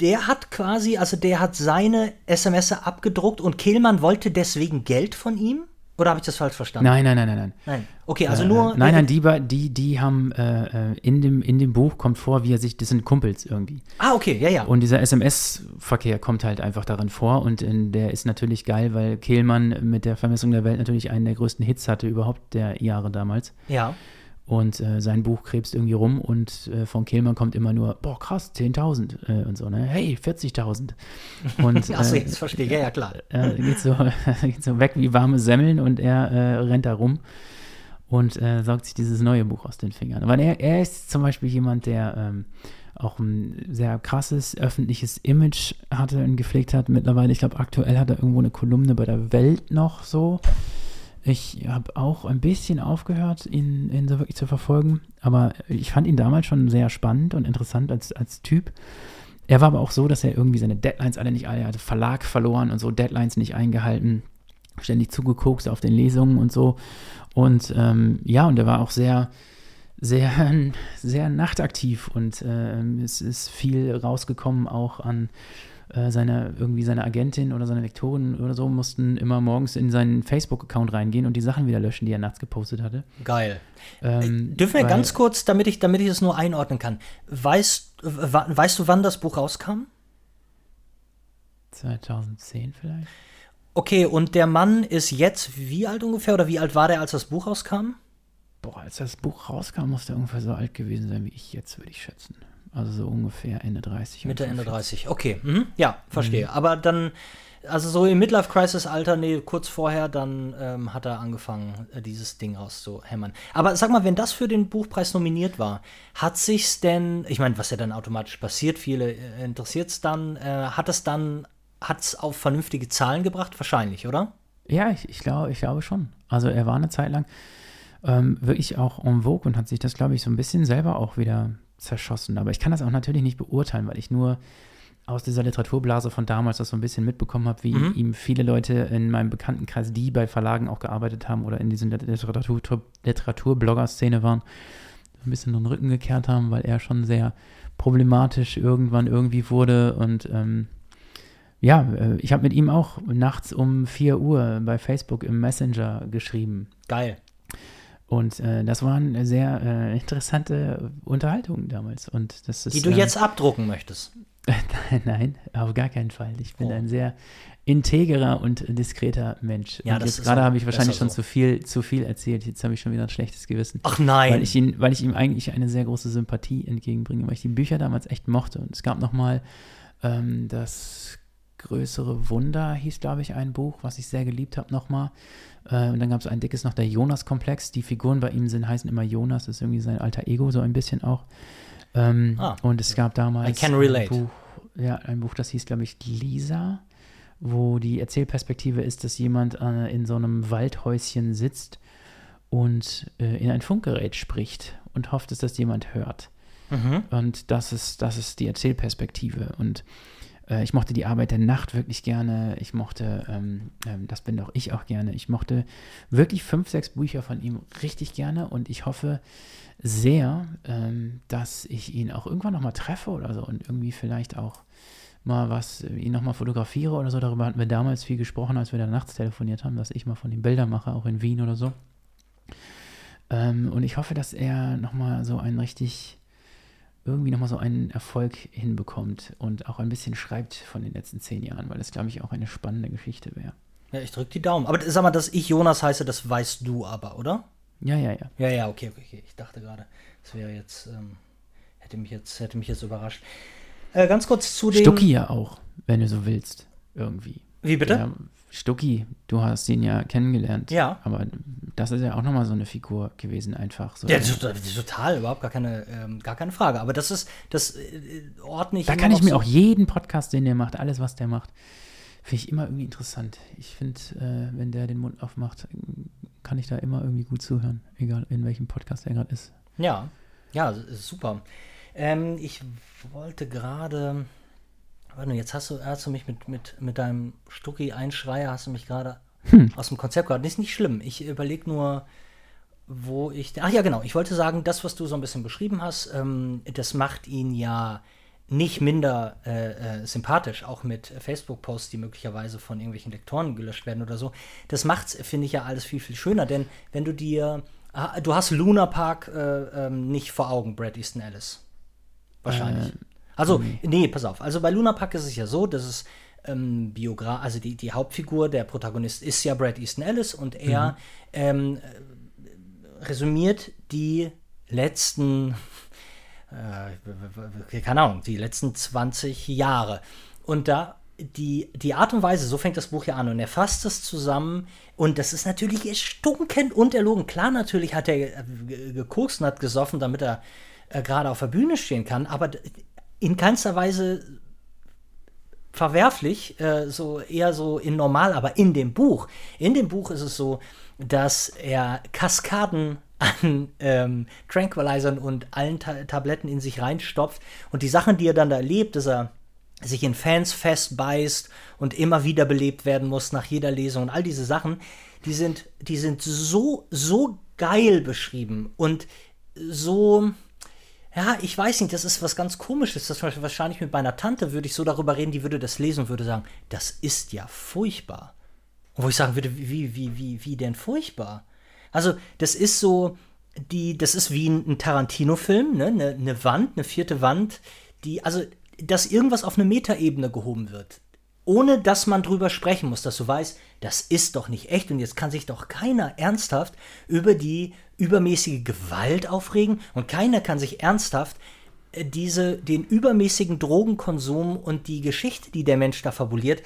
der hat quasi, also der hat seine SMS abgedruckt und Kehlmann wollte deswegen Geld von ihm? Oder habe ich das falsch verstanden? Nein, nein, nein, nein, nein. Nein. Okay, also äh, nur. Nein, nein, die, die, die haben äh, äh, in, dem, in dem Buch kommt vor, wie er sich, das sind Kumpels irgendwie. Ah, okay, ja, ja. Und dieser SMS-Verkehr kommt halt einfach darin vor und in, der ist natürlich geil, weil Kehlmann mit der Vermessung der Welt natürlich einen der größten Hits hatte überhaupt der Jahre damals. Ja. Und äh, sein Buch krebst irgendwie rum und äh, von Kehlmann kommt immer nur, boah, krass, 10.000 äh, und so, ne? Hey, 40.000. Und Achso, äh, jetzt verstehe ich, ja, ja, klar. Äh, geht, so, geht so weg wie warme Semmeln und er äh, rennt da rum und äh, saugt sich dieses neue Buch aus den Fingern. Aber er, er ist zum Beispiel jemand, der ähm, auch ein sehr krasses öffentliches Image hatte und gepflegt hat. Mittlerweile, ich glaube, aktuell hat er irgendwo eine Kolumne bei der Welt noch so. Ich habe auch ein bisschen aufgehört, ihn, ihn so wirklich zu verfolgen, aber ich fand ihn damals schon sehr spannend und interessant als, als Typ. Er war aber auch so, dass er irgendwie seine Deadlines alle nicht, er hatte Verlag verloren und so, Deadlines nicht eingehalten, ständig zugeguckt auf den Lesungen und so. Und ähm, ja, und er war auch sehr, sehr, sehr nachtaktiv und äh, es ist viel rausgekommen auch an äh, seine, irgendwie seine Agentin oder seine Lektorin oder so mussten immer morgens in seinen Facebook-Account reingehen und die Sachen wieder löschen, die er nachts gepostet hatte. Geil. Ähm, Dürfen wir ganz kurz, damit ich, damit ich es nur einordnen kann, weißt, weißt du, wann das Buch rauskam? 2010 vielleicht. Okay, und der Mann ist jetzt wie alt ungefähr oder wie alt war der, als das Buch rauskam? Boah, als das Buch rauskam, muss der ungefähr so alt gewesen sein wie ich jetzt, würde ich schätzen. Also so ungefähr Ende 30. Mitte, Ende 30. Okay, mhm. ja, verstehe. Mhm. Aber dann, also so im Midlife-Crisis-Alter, nee, kurz vorher, dann ähm, hat er angefangen, äh, dieses Ding rauszuhämmern. Aber sag mal, wenn das für den Buchpreis nominiert war, hat sich's denn, ich meine, was ja dann automatisch passiert, viele äh, interessiert es dann, äh, hat es dann, hat es auf vernünftige Zahlen gebracht? Wahrscheinlich, oder? Ja, ich, ich, glaube, ich glaube schon. Also er war eine Zeit lang ähm, wirklich auch en vogue und hat sich das, glaube ich, so ein bisschen selber auch wieder zerschossen. Aber ich kann das auch natürlich nicht beurteilen, weil ich nur aus dieser Literaturblase von damals das so ein bisschen mitbekommen habe, wie mhm. ihm viele Leute in meinem Bekanntenkreis, die bei Verlagen auch gearbeitet haben oder in dieser Literatur, Literaturblogger-Szene waren, ein bisschen den Rücken gekehrt haben, weil er schon sehr problematisch irgendwann irgendwie wurde. Und ähm, ja, äh, ich habe mit ihm auch nachts um 4 Uhr bei Facebook im Messenger geschrieben. Geil. Und äh, das waren sehr äh, interessante Unterhaltungen damals. Und das ist, Die du äh, jetzt abdrucken möchtest. Nein, auf gar keinen Fall. Ich bin oh. ein sehr integrer und diskreter Mensch. Ja, und das jetzt gerade habe ich wahrscheinlich schon so. zu viel, zu viel erzählt. Jetzt habe ich schon wieder ein schlechtes Gewissen. Ach nein. Weil ich, ihn, weil ich ihm eigentlich eine sehr große Sympathie entgegenbringe, weil ich die Bücher damals echt mochte. Und es gab noch mal ähm, das größere Wunder, hieß glaube ich ein Buch, was ich sehr geliebt habe nochmal. Äh, und dann gab es ein dickes noch, der Jonas-Komplex. Die Figuren bei ihm sind, heißen immer Jonas, das ist irgendwie sein alter Ego, so ein bisschen auch. Ähm, ah, und es gab damals ein Buch, ja, ein Buch, das hieß, glaube ich, Lisa, wo die Erzählperspektive ist, dass jemand äh, in so einem Waldhäuschen sitzt und äh, in ein Funkgerät spricht und hofft, dass das jemand hört. Mhm. Und das ist, das ist die Erzählperspektive. Und ich mochte die Arbeit der Nacht wirklich gerne. Ich mochte, ähm, ähm, das bin doch ich auch gerne. Ich mochte wirklich fünf, sechs Bücher von ihm richtig gerne und ich hoffe sehr, ähm, dass ich ihn auch irgendwann nochmal treffe oder so und irgendwie vielleicht auch mal was, äh, ihn nochmal fotografiere oder so. Darüber hatten wir damals viel gesprochen, als wir da nachts telefoniert haben, dass ich mal von ihm Bilder mache, auch in Wien oder so. Ähm, und ich hoffe, dass er nochmal so ein richtig irgendwie nochmal so einen Erfolg hinbekommt und auch ein bisschen schreibt von den letzten zehn Jahren, weil das, glaube ich, auch eine spannende Geschichte wäre. Ja, ich drücke die Daumen. Aber sag mal, dass ich Jonas heiße, das weißt du aber, oder? Ja, ja, ja. Ja, ja, okay, okay. Ich dachte gerade, das wäre jetzt, ähm, hätte mich jetzt, hätte mich jetzt überrascht. Äh, ganz kurz zu dem. Stucki ja auch, wenn du so willst, irgendwie. Wie bitte? Ja, Stucki, du hast ihn ja kennengelernt. Ja. Aber das ist ja auch nochmal so eine Figur gewesen, einfach. So ja, total, überhaupt gar keine, ähm, gar keine Frage. Aber das ist, das äh, ordne ich Da kann ich mir so auch jeden Podcast, den der macht, alles, was der macht, finde ich immer irgendwie interessant. Ich finde, äh, wenn der den Mund aufmacht, kann ich da immer irgendwie gut zuhören, egal in welchem Podcast er gerade ist. Ja, ja, super. Ähm, ich wollte gerade Warte, jetzt hast du, hast du mich mit, mit, mit deinem Stucki-Einschreier, hast du mich gerade hm. aus dem Konzept gehabt. Das ist nicht schlimm. Ich überlege nur, wo ich. Ach ja, genau. Ich wollte sagen, das, was du so ein bisschen beschrieben hast, ähm, das macht ihn ja nicht minder äh, äh, sympathisch, auch mit Facebook-Posts, die möglicherweise von irgendwelchen Lektoren gelöscht werden oder so. Das macht finde ich, ja alles viel, viel schöner, denn wenn du dir. Ah, du hast Luna Park äh, ähm, nicht vor Augen, Brad Easton Ellis. Wahrscheinlich. Äh, also, mhm. nee, pass auf. Also bei Luna Park ist es ja so, dass es ähm, Biogra also die, die Hauptfigur, der Protagonist ist ja Brad Easton Ellis und er mhm. ähm, resümiert die letzten, äh, keine Ahnung, die letzten 20 Jahre. Und da die, die Art und Weise, so fängt das Buch ja an und er fasst es zusammen und das ist natürlich erstunkend und erlogen. Klar, natürlich hat er äh, gekokst und hat gesoffen, damit er äh, gerade auf der Bühne stehen kann, aber in keinster Weise verwerflich, äh, so eher so in normal, aber in dem Buch. In dem Buch ist es so, dass er Kaskaden an ähm, Tranquilizern und allen Ta Tabletten in sich reinstopft und die Sachen, die er dann da erlebt, dass er sich in Fans festbeißt und immer wieder belebt werden muss nach jeder Lesung und all diese Sachen, die sind, die sind so, so geil beschrieben und so, ja, ich weiß nicht, das ist was ganz komisches. Das wahrscheinlich mit meiner Tante würde ich so darüber reden, die würde das lesen und würde sagen, das ist ja furchtbar. Und wo ich sagen würde, wie, wie, wie, wie denn furchtbar? Also, das ist so, die, das ist wie ein Tarantino-Film, ne? Eine, eine Wand, eine vierte Wand, die, also, dass irgendwas auf eine Metaebene gehoben wird, ohne dass man drüber sprechen muss, dass du weißt, das ist doch nicht echt und jetzt kann sich doch keiner ernsthaft über die übermäßige Gewalt aufregen und keiner kann sich ernsthaft äh, diese, den übermäßigen Drogenkonsum und die Geschichte, die der Mensch da fabuliert,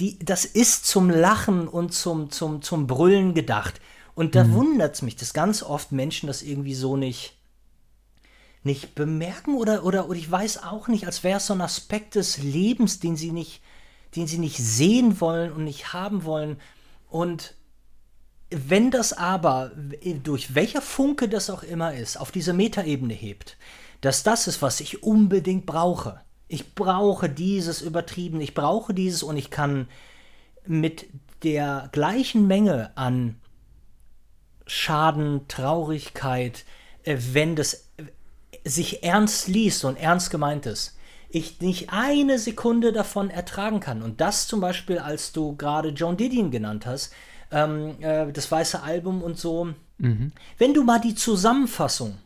die, das ist zum Lachen und zum, zum, zum Brüllen gedacht. Und da mhm. wundert es mich, dass ganz oft Menschen das irgendwie so nicht, nicht bemerken oder, oder, oder ich weiß auch nicht, als wäre es so ein Aspekt des Lebens, den sie nicht, den sie nicht sehen wollen und nicht haben wollen. Und wenn das aber, durch welcher Funke das auch immer ist, auf diese Metaebene hebt, dass das ist, was ich unbedingt brauche. Ich brauche dieses übertrieben, ich brauche dieses und ich kann mit der gleichen Menge an Schaden, Traurigkeit, äh, wenn das sich ernst liest und ernst gemeint ist, ich nicht eine Sekunde davon ertragen kann. Und das zum Beispiel, als du gerade John Didion genannt hast, ähm, äh, das weiße Album und so. Mhm. Wenn du mal die Zusammenfassung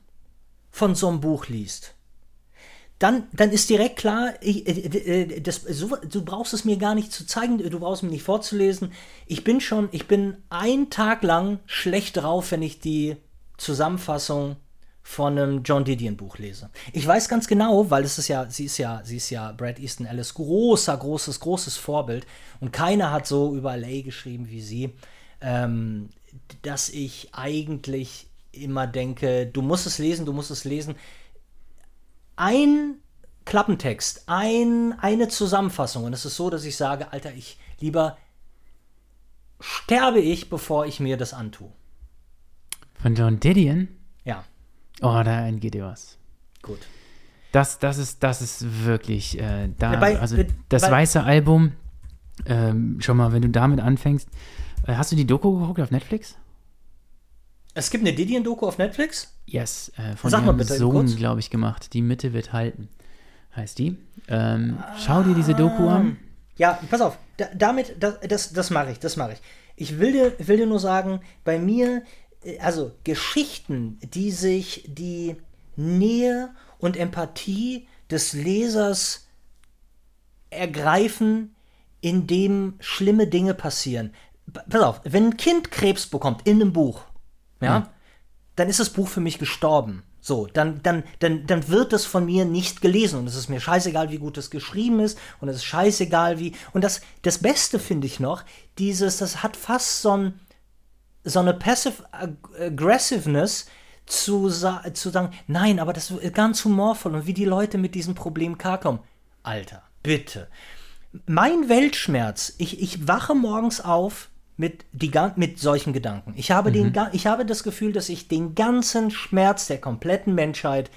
von so einem Buch liest, dann, dann ist direkt klar, ich, äh, äh, das, so, du brauchst es mir gar nicht zu zeigen, du brauchst mir nicht vorzulesen. Ich bin schon, ich bin einen Tag lang schlecht drauf, wenn ich die Zusammenfassung von einem John Didion Buch lese. Ich weiß ganz genau, weil es ist ja, sie ist ja, sie ist ja Brad Easton Ellis großer, großes, großes Vorbild und keiner hat so über LA geschrieben wie sie, ähm, dass ich eigentlich immer denke, du musst es lesen, du musst es lesen. Ein Klappentext, ein, eine Zusammenfassung und es ist so, dass ich sage, Alter, ich lieber sterbe ich, bevor ich mir das antue. Von John Didion? Ja. Oh, da entgeht dir was. Gut. Das, das, ist, das ist wirklich, äh, da, bei, also das bei, weiße Album, ähm, schon mal, wenn du damit anfängst, äh, hast du die Doku geguckt auf Netflix? Es gibt eine Didion-Doku auf Netflix? Yes, äh, von Sag ihrem Sohn, glaube ich, gemacht. Die Mitte wird halten, heißt die. Ähm, ah, schau dir diese Doku an. Ja, pass auf, da, damit, das, das, das mache ich, das mache ich. Ich will dir, will dir nur sagen, bei mir also Geschichten, die sich die Nähe und Empathie des Lesers ergreifen, indem schlimme Dinge passieren. Pass auf, wenn ein Kind Krebs bekommt in einem Buch, ja, mhm. dann ist das Buch für mich gestorben. So, dann, dann, dann, dann wird es von mir nicht gelesen. Und es ist mir scheißegal, wie gut es geschrieben ist. Und es ist scheißegal, wie. Und das, das Beste finde ich noch, dieses, das hat fast so ein so eine Passive Aggressiveness zu, zu sagen, nein, aber das ist ganz humorvoll und wie die Leute mit diesem Problem klarkommen. Alter, bitte. Mein Weltschmerz, ich, ich wache morgens auf mit, die, mit solchen Gedanken. Ich habe, mhm. den, ich habe das Gefühl, dass ich den ganzen Schmerz der kompletten Menschheit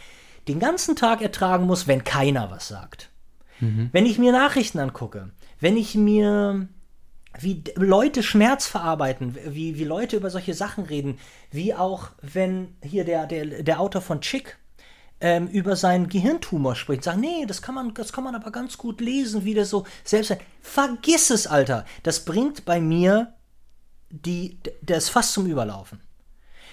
den ganzen Tag ertragen muss, wenn keiner was sagt. Mhm. Wenn ich mir Nachrichten angucke, wenn ich mir wie Leute Schmerz verarbeiten, wie, wie Leute über solche Sachen reden, wie auch wenn hier der, der, der Autor von Chick ähm, über seinen Gehirntumor spricht, sagen, nee, das kann man, das kann man aber ganz gut lesen, wie der so selbst. Vergiss es, Alter. Das bringt bei mir die, das fast zum Überlaufen.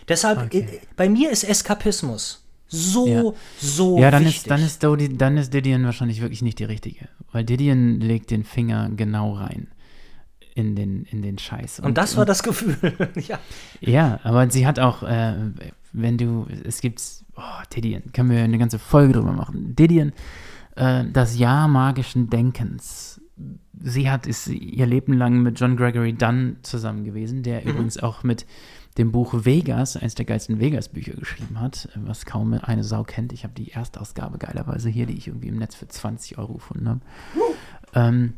Deshalb, okay. äh, bei mir ist Eskapismus so, ja. so Ja, dann wichtig. ist, dann ist, Dodi, dann ist Didion wahrscheinlich wirklich nicht die richtige. Weil Didion legt den Finger genau rein in den, in den Scheiß. Und, und das war und, das Gefühl, ja. Ja, aber sie hat auch, äh, wenn du, es gibt, oh, Didion, können wir eine ganze Folge drüber machen. Didion, äh, das Jahr magischen Denkens. Sie hat, ist ihr Leben lang mit John Gregory Dunn zusammen gewesen, der mhm. übrigens auch mit dem Buch Vegas, eines der geilsten Vegas-Bücher geschrieben hat, was kaum eine Sau kennt. Ich habe die Erstausgabe geilerweise hier, die ich irgendwie im Netz für 20 Euro gefunden habe. Uh. Ähm,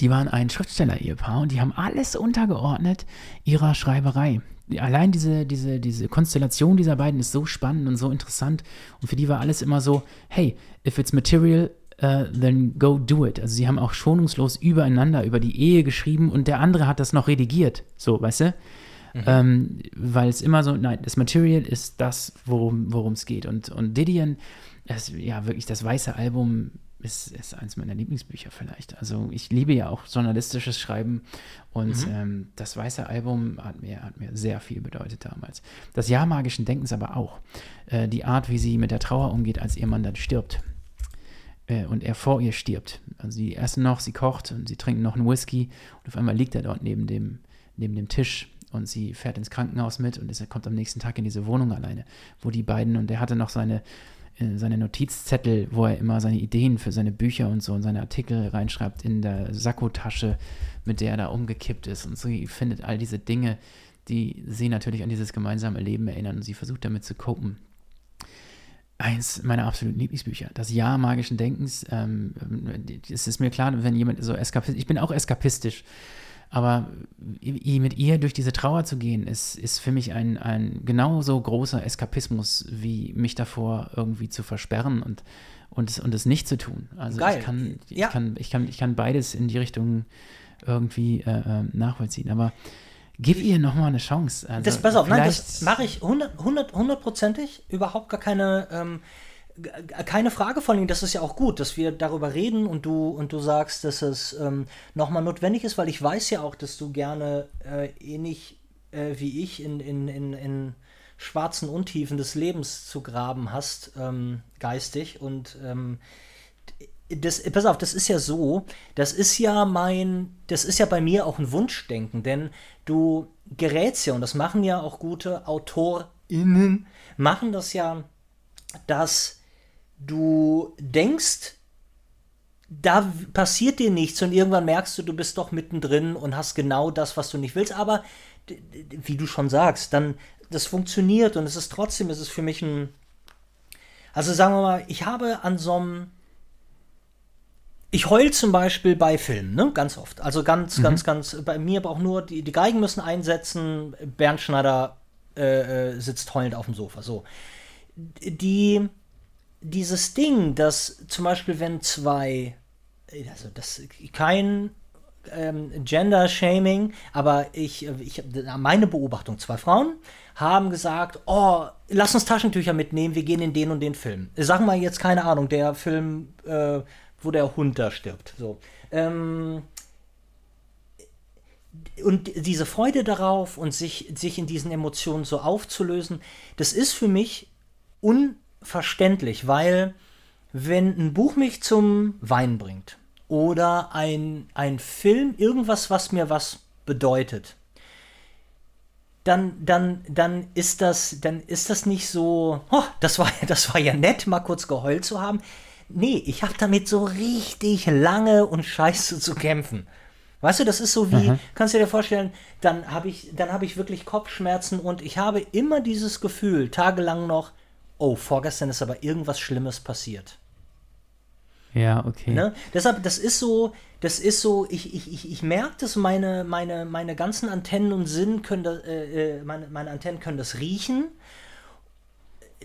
die waren ein Schriftsteller-Ehepaar und die haben alles untergeordnet ihrer Schreiberei. Allein diese, diese, diese Konstellation dieser beiden ist so spannend und so interessant. Und für die war alles immer so, hey, if it's material, uh, then go do it. Also sie haben auch schonungslos übereinander über die Ehe geschrieben und der andere hat das noch redigiert. So, weißt du? Mhm. Ähm, weil es immer so, nein, das Material ist das, worum es geht. Und, und Didion, das, ja, wirklich das weiße Album ist, ist eins meiner Lieblingsbücher vielleicht. Also ich liebe ja auch journalistisches Schreiben und mhm. ähm, das Weiße Album hat mir, hat mir sehr viel bedeutet damals. Das Jahr magischen Denkens aber auch. Äh, die Art, wie sie mit der Trauer umgeht, als ihr Mann dann stirbt. äh, und er vor ihr stirbt. Also sie essen noch, sie kocht und sie trinken noch einen Whisky und auf einmal liegt er dort neben dem, neben dem Tisch und sie fährt ins Krankenhaus mit und ist, kommt am nächsten Tag in diese Wohnung alleine, wo die beiden, und er hatte noch seine, seine Notizzettel, wo er immer seine Ideen für seine Bücher und so und seine Artikel reinschreibt in der Sakkotasche, mit der er da umgekippt ist. Und sie findet all diese Dinge, die sie natürlich an dieses gemeinsame Leben erinnern und sie versucht damit zu copen. Eins meiner absoluten Lieblingsbücher, das Jahr magischen Denkens. Ähm, es ist mir klar, wenn jemand so eskapistisch, ich bin auch eskapistisch, aber mit ihr durch diese Trauer zu gehen, ist, ist für mich ein, ein genauso großer Eskapismus, wie mich davor irgendwie zu versperren und, und, es, und es nicht zu tun. Also Geil. Ich, kann, ich, Ja. kann, ich, kann, ich kann beides in die Richtung irgendwie äh, äh, nachvollziehen. Aber gib ihr nochmal eine Chance. Also Das, pass auf, nein, das mache ich 100 100 hundertprozentig, überhaupt gar keine, ähm, keine Frage von Ihnen. Das ist ja auch gut, dass wir darüber reden und du, und du sagst, dass es ähm, nochmal notwendig ist, weil ich weiß ja auch, dass du gerne äh, ähnlich äh, wie ich in, in, in, in schwarzen Untiefen des Lebens zu graben hast, ähm, geistig. Und ähm, das, pass auf, das ist ja so, das ist ja mein, das ist ja bei mir auch ein Wunschdenken, denn du gerätst ja, und das machen ja auch gute AutorInnen, machen das ja, dass du denkst, da passiert dir nichts und irgendwann merkst du, du bist doch mittendrin und hast genau das, was du nicht willst, aber wie du schon sagst, dann das funktioniert und es ist trotzdem, es ist für mich ein, also sagen wir mal, ich habe an so einem ich heul zum Beispiel bei Filmen, ne? Ganz oft. Also ganz, ganz, ganz, bei mir braucht nur, die, die Geigen müssen einsetzen, Bernd Schneider äh, äh, sitzt heulend auf dem Sofa. So. Die, dieses Ding, dass zum Beispiel, wenn zwei, also das kein ähm, Gender-Shaming, aber ich, ich, meine Beobachtung, zwei Frauen haben gesagt, oh, lass uns Taschentücher mitnehmen, wir gehen in den und den Film. Sagen wir jetzt, keine Ahnung, der Film, äh, wo der Hund da stirbt. So. Ähm, und diese Freude darauf und sich, sich in diesen Emotionen so aufzulösen, das ist für mich unverständlich, weil wenn ein Buch mich zum Weinen bringt oder ein, ein Film irgendwas, was mir was bedeutet, dann, dann, dann ist das, dann ist das nicht so, oh, das war, das war ja nett, mal kurz geheult zu haben. Nee, ich habe damit so richtig lange und scheiße zu kämpfen. Weißt du, das ist so wie, kannst du dir vorstellen, dann habe ich, dann habe ich wirklich Kopfschmerzen und ich habe immer dieses Gefühl, tagelang noch, oh, vorgestern ist aber irgendwas Schlimmes passiert. Ja, okay. Ne? Deshalb, das ist so, das ist so, ich, ich, ich, ich merke das, meine, meine, meine ganzen Antennen und Sinn können das, äh, äh, meine, meine Antennen können das riechen.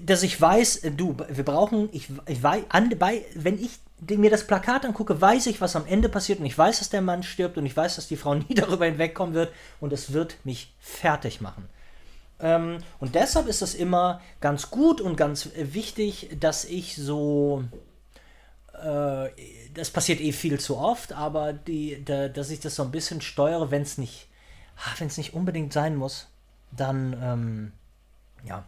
Dass ich weiß, äh, du, wir brauchen, ich, ich weiß, an, bei, wenn ich mir das Plakat angucke, weiß ich, was am Ende passiert und ich weiß, dass der Mann stirbt und ich weiß, dass die Frau nie darüber hinwegkommen wird und es wird mich fertig machen. Ähm, und deshalb ist es immer ganz gut und ganz wichtig, dass ich so äh, das passiert eh viel zu oft, aber die, da, dass ich das so ein bisschen steuere, wenn es nicht, wenn es nicht unbedingt sein muss, dann ähm, ja.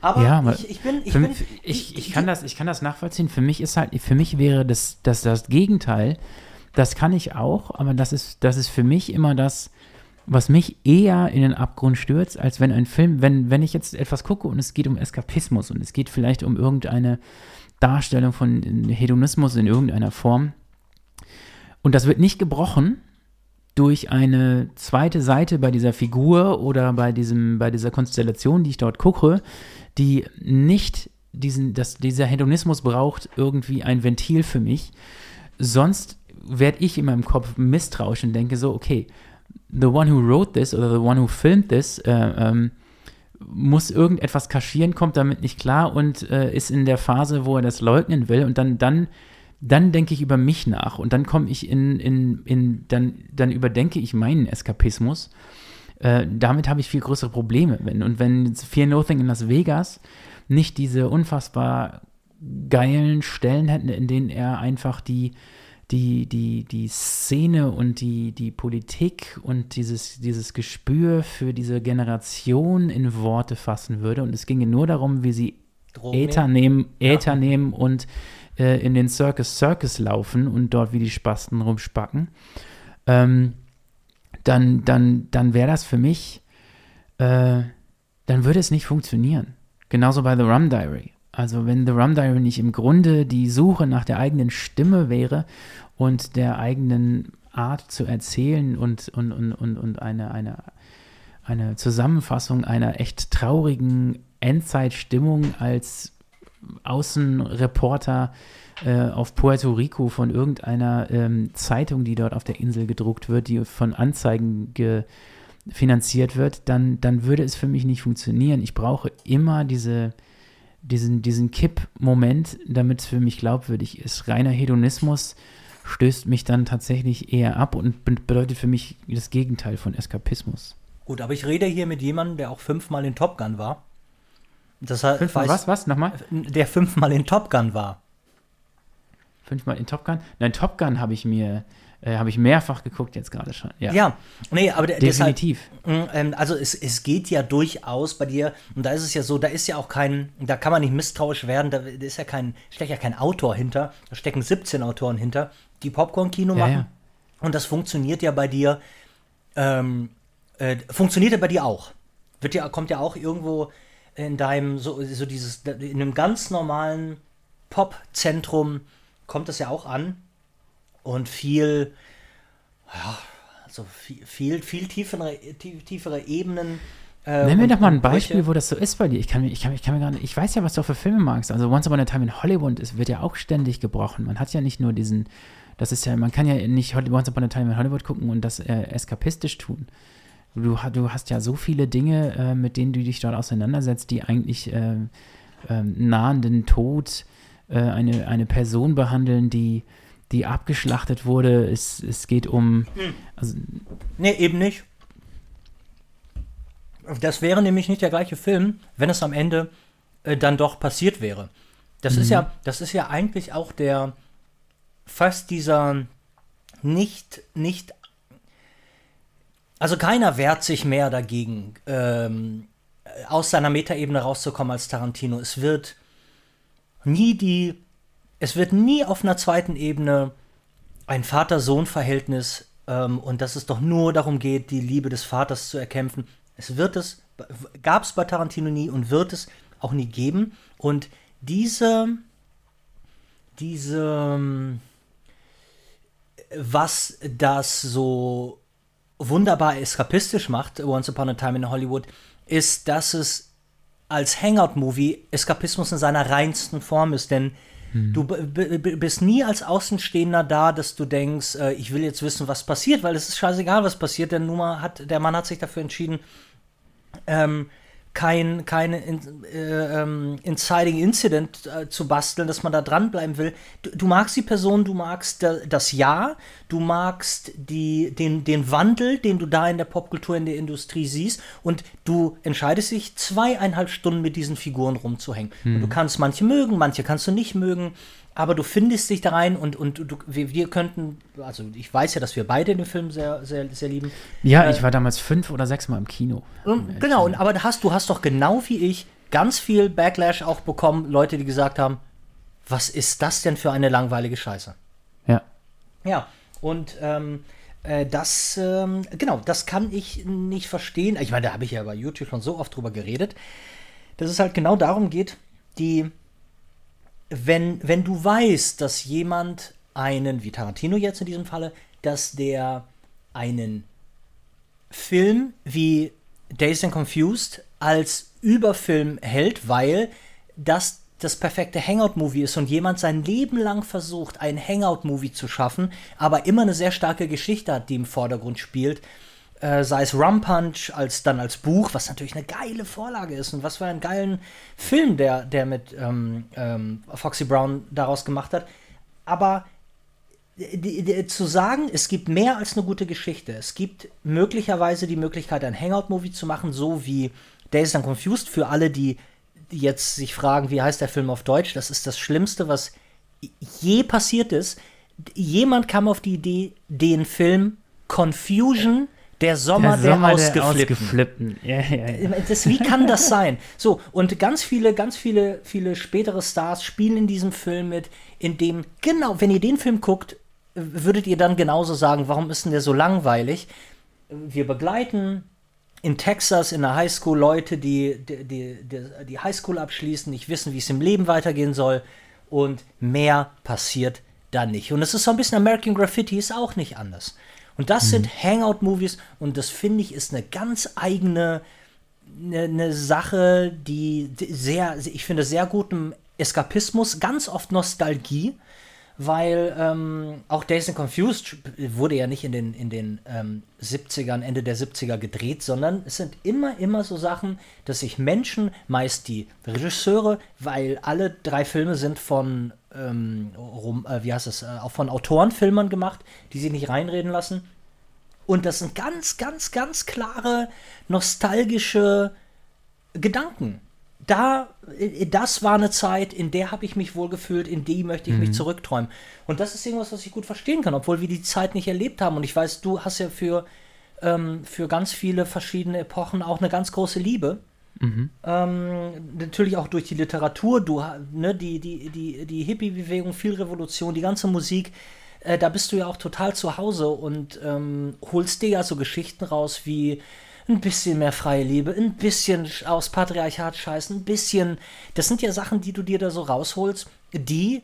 Aber Ja, ich, ich bin, ich bin, mich- ich, ich, kann das, ich kann das nachvollziehen. Für mich ist halt, für mich wäre das, das, das Gegenteil. Das kann ich auch, aber das ist, das ist für mich immer das, was mich eher in den Abgrund stürzt, als wenn ein Film, wenn, wenn ich jetzt etwas gucke und es geht um Eskapismus und es geht vielleicht um irgendeine Darstellung von Hedonismus in irgendeiner Form und das wird nicht gebrochen durch eine zweite Seite bei dieser Figur oder bei diesem, bei dieser Konstellation, die ich dort gucke, die nicht diesen, dass dieser Hedonismus braucht irgendwie ein Ventil für mich. Sonst werde ich in meinem Kopf misstrauisch und denke so, okay, the one who wrote this oder the one who filmed this äh, ähm, muss irgendetwas kaschieren, kommt damit nicht klar und äh, ist in der Phase, wo er das leugnen will und dann, dann, dann denke ich über mich nach und dann komme ich in, in, in dann, dann überdenke ich meinen Eskapismus. Äh, damit habe ich viel größere Probleme. Wenn, und wenn Fear Nothing in Las Vegas nicht diese unfassbar geilen Stellen hätten, in denen er einfach die, die, die, die Szene und die, die Politik und dieses, dieses Gespür für diese Generation in Worte fassen würde. Und es ginge nur darum, wie sie Drogen Äther nehmen, Äther nehmen und äh, in den Circus Circus laufen und dort wie die Spasten rumspacken, ähm, dann, dann, dann wäre das für mich, äh, dann würde es nicht funktionieren. Genauso bei The Rum Diary. Also wenn The Rum Diary nicht im Grunde die Suche nach der eigenen Stimme wäre und der eigenen Art zu erzählen und, und, und, und, und eine, eine, eine Zusammenfassung einer echt traurigen Endzeitstimmung als Außenreporter äh, auf Puerto Rico von irgendeiner ähm, Zeitung, die dort auf der Insel gedruckt wird, die von Anzeigen finanziert wird, dann, dann würde es für mich nicht funktionieren. Ich brauche immer diese, diesen, diesen Kipp-Moment, damit es für mich glaubwürdig ist. Reiner Hedonismus stößt mich dann tatsächlich eher ab und bedeutet für mich das Gegenteil von Eskapismus. Gut, aber ich rede hier mit jemandem, der auch fünfmal in Top Gun war. Das heißt, fünfmal was, was? Nochmal? Der fünfmal in Top Gun war. Fünfmal in Top Gun? Nein, Top Gun habe ich mir, äh, habe ich mehrfach geguckt jetzt gerade schon. Ja, ja nee, aber definitiv. Deshalb, mm, ähm, also es, es geht ja durchaus bei dir, und da ist es ja so, da ist ja auch kein, da kann man nicht misstrauisch werden, da ist ja kein, steckt ja kein Autor hinter, da stecken 17 Autoren hinter, die Popcorn-Kino machen. Ja. Und das funktioniert ja bei dir, ähm, äh, funktioniert ja bei dir auch. Wird ja, kommt ja auch irgendwo in deinem, so, so dieses, in einem ganz normalen Pop-Zentrum kommt das ja auch an. Und viel, ja, also viel, viel, viel tiefere, tiefere Ebenen. Äh, Nenn mir doch mal ein Beispiel, wo das so ist bei dir. Ich kann, ich, kann, ich kann mir gar nicht, ich weiß ja, was du auch für Filme magst. Also Once Upon a Time in Hollywood ist, wird ja auch ständig gebrochen. Man hat ja nicht nur diesen, das ist ja, man kann ja nicht Once Upon a Time in Hollywood gucken und das äh, eskapistisch tun. Du, du, hast ja so viele Dinge, äh, mit denen du dich dort auseinandersetzt, die eigentlich äh, äh, nahenden Tod äh, eine, eine Person behandeln, die, die abgeschlachtet wurde. Es, es geht um. Hm. Also, nee, eben nicht. Das wäre nämlich nicht der gleiche Film, wenn es am Ende äh, dann doch passiert wäre. Das mhm. ist ja, das ist ja eigentlich auch der fast dieser nicht, nicht also keiner wehrt sich mehr dagegen, ähm, aus seiner Metaebene rauszukommen als Tarantino. Es wird nie die, es wird nie auf einer zweiten Ebene ein Vater-Sohn-Verhältnis ähm, und dass es doch nur darum geht, die Liebe des Vaters zu erkämpfen. Es wird es, gab es bei Tarantino nie und wird es auch nie geben. Und diese, diese, was das so wunderbar eskapistisch macht, Once Upon a Time in Hollywood, ist, dass es als Hangout-Movie Eskapismus in seiner reinsten Form ist, denn hm. du bist nie als Außenstehender da, dass du denkst, äh, ich will jetzt wissen, was passiert, weil es ist scheißegal, was passiert, denn Nummer hat, der Mann hat sich dafür entschieden, ähm, kein, kein in, äh, ähm, Inciting Incident äh, zu basteln, dass man da dranbleiben will. Du, du magst die Person, du magst da, das Ja, du magst die, den, den Wandel, den du da in der Popkultur, in der Industrie siehst und du entscheidest dich, zweieinhalb Stunden mit diesen Figuren rumzuhängen. Hm. du kannst manche mögen, manche kannst du nicht mögen aber du findest dich da rein und, und du, wir, wir, könnten, also ich weiß ja, dass wir beide den Film sehr, sehr, sehr lieben. Ja, äh, ich war damals fünf oder sechs Mal im Kino. Und, genau, und, aber hast, du hast doch genau wie ich ganz viel Backlash auch bekommen, Leute, die gesagt haben, was ist das denn für eine langweilige Scheiße? Ja. Ja, und ähm, äh, das, ähm, genau, das kann ich nicht verstehen. Ich meine, da habe ich ja bei YouTube schon so oft drüber geredet, dass es halt genau darum geht, die wenn, wenn du weißt, dass jemand einen, wie Tarantino jetzt in diesem Falle, dass der einen Film wie Days and Confused als Überfilm hält, weil das das perfekte Hangout-Movie ist und jemand sein Leben lang versucht, ein Hangout-Movie zu schaffen, aber immer eine sehr starke Geschichte hat, die im Vordergrund spielt, äh, sei es Rum Punch als dann als Buch, was natürlich eine geile Vorlage ist und was für einen geilen Film der, der mit ähm, ähm, Foxy Brown daraus gemacht hat. Aber die, die, zu sagen, es gibt mehr als eine gute Geschichte. Es gibt möglicherweise die Möglichkeit, ein Hangout-Movie zu machen, so wie Days and Confused. Für alle, die, die jetzt sich fragen, wie heißt der Film auf Deutsch, das ist das Schlimmste, was je passiert ist. Jemand kam auf die Idee, den Film Confusion Der Sommer der, Sommer Ausgeflippten. Ausgeflippten. Ja, ja. Das, wie kann das sein? So, und ganz viele, ganz viele, viele spätere Stars spielen in diesem Film mit, in dem, genau, wenn ihr den Film guckt, würdet ihr dann genauso sagen, warum ist denn der so langweilig? Wir begleiten in Texas in der Highschool Leute, die die, die, die, die Highschool abschließen, nicht wissen, wie es im Leben weitergehen soll und mehr passiert da nicht. Und es ist so ein bisschen American Graffiti, ist auch nicht anders. Und das sind Hangout-Movies und das finde ich ist eine ganz eigene eine, eine Sache, die sehr, ich finde, sehr gutem Eskapismus, ganz oft Nostalgie, weil ähm, auch Days and Confused wurde ja nicht in den, in den ähm, 70ern, Ende der 70er gedreht, sondern es sind immer, immer so Sachen, dass sich Menschen, meist die Regisseure, weil alle drei Filme sind von, ähm, rum, äh, wie heißt es, äh, auch von Autorenfilmern gemacht, die sich nicht reinreden lassen. Und das sind ganz, ganz, ganz klare, nostalgische Gedanken. Da, äh, das war eine Zeit, in der habe ich mich wohlgefühlt, in die möchte ich mich zurückträumen. Und das ist irgendwas, was ich gut verstehen kann, obwohl wir die Zeit nicht erlebt haben. Und ich weiß, du hast ja für, ähm, für ganz viele verschiedene Epochen auch eine ganz große Liebe. Ähm, natürlich auch durch die Literatur, du, ne, die, die, die, die Hippie-Bewegung, viel Revolution, die ganze Musik, äh, da bist du ja auch total zu Hause und ähm, holst dir ja so Geschichten raus wie ein bisschen mehr freie Liebe, ein bisschen sch- aus Patriarchat scheißen, ein bisschen. Das sind ja Sachen, die du dir da so rausholst, die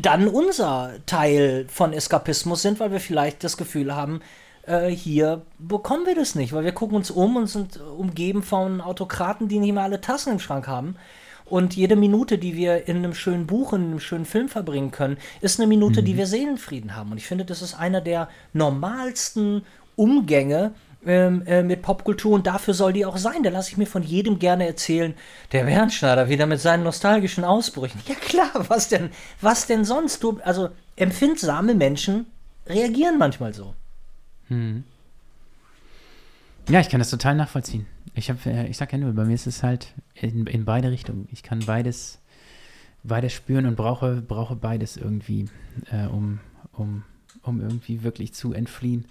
dann unser Teil von Eskapismus sind, weil wir vielleicht das Gefühl haben, äh, hier bekommen wir das nicht, weil wir gucken uns um und sind umgeben von Autokraten, die nicht mehr alle Tassen im Schrank haben. Und jede Minute, die wir in einem schönen Buch, in einem schönen Film verbringen können, ist eine Minute, die wir Seelenfrieden haben. Und ich finde, das ist einer der normalsten Umgänge ähm, äh, mit Popkultur und dafür soll die auch sein. Da lasse ich mir von jedem gerne erzählen, der Bernschneider wieder mit seinen nostalgischen Ausbrüchen. Ja klar, was denn, was denn sonst? Du, also empfindsame Menschen reagieren manchmal so. Ja, ich kann das total nachvollziehen. Ich habe, äh, ich sag ja nur, bei mir ist es halt in, in beide Richtungen. Ich kann beides, beides spüren und brauche, brauche beides irgendwie, äh, um, um, um irgendwie wirklich zu entfliehen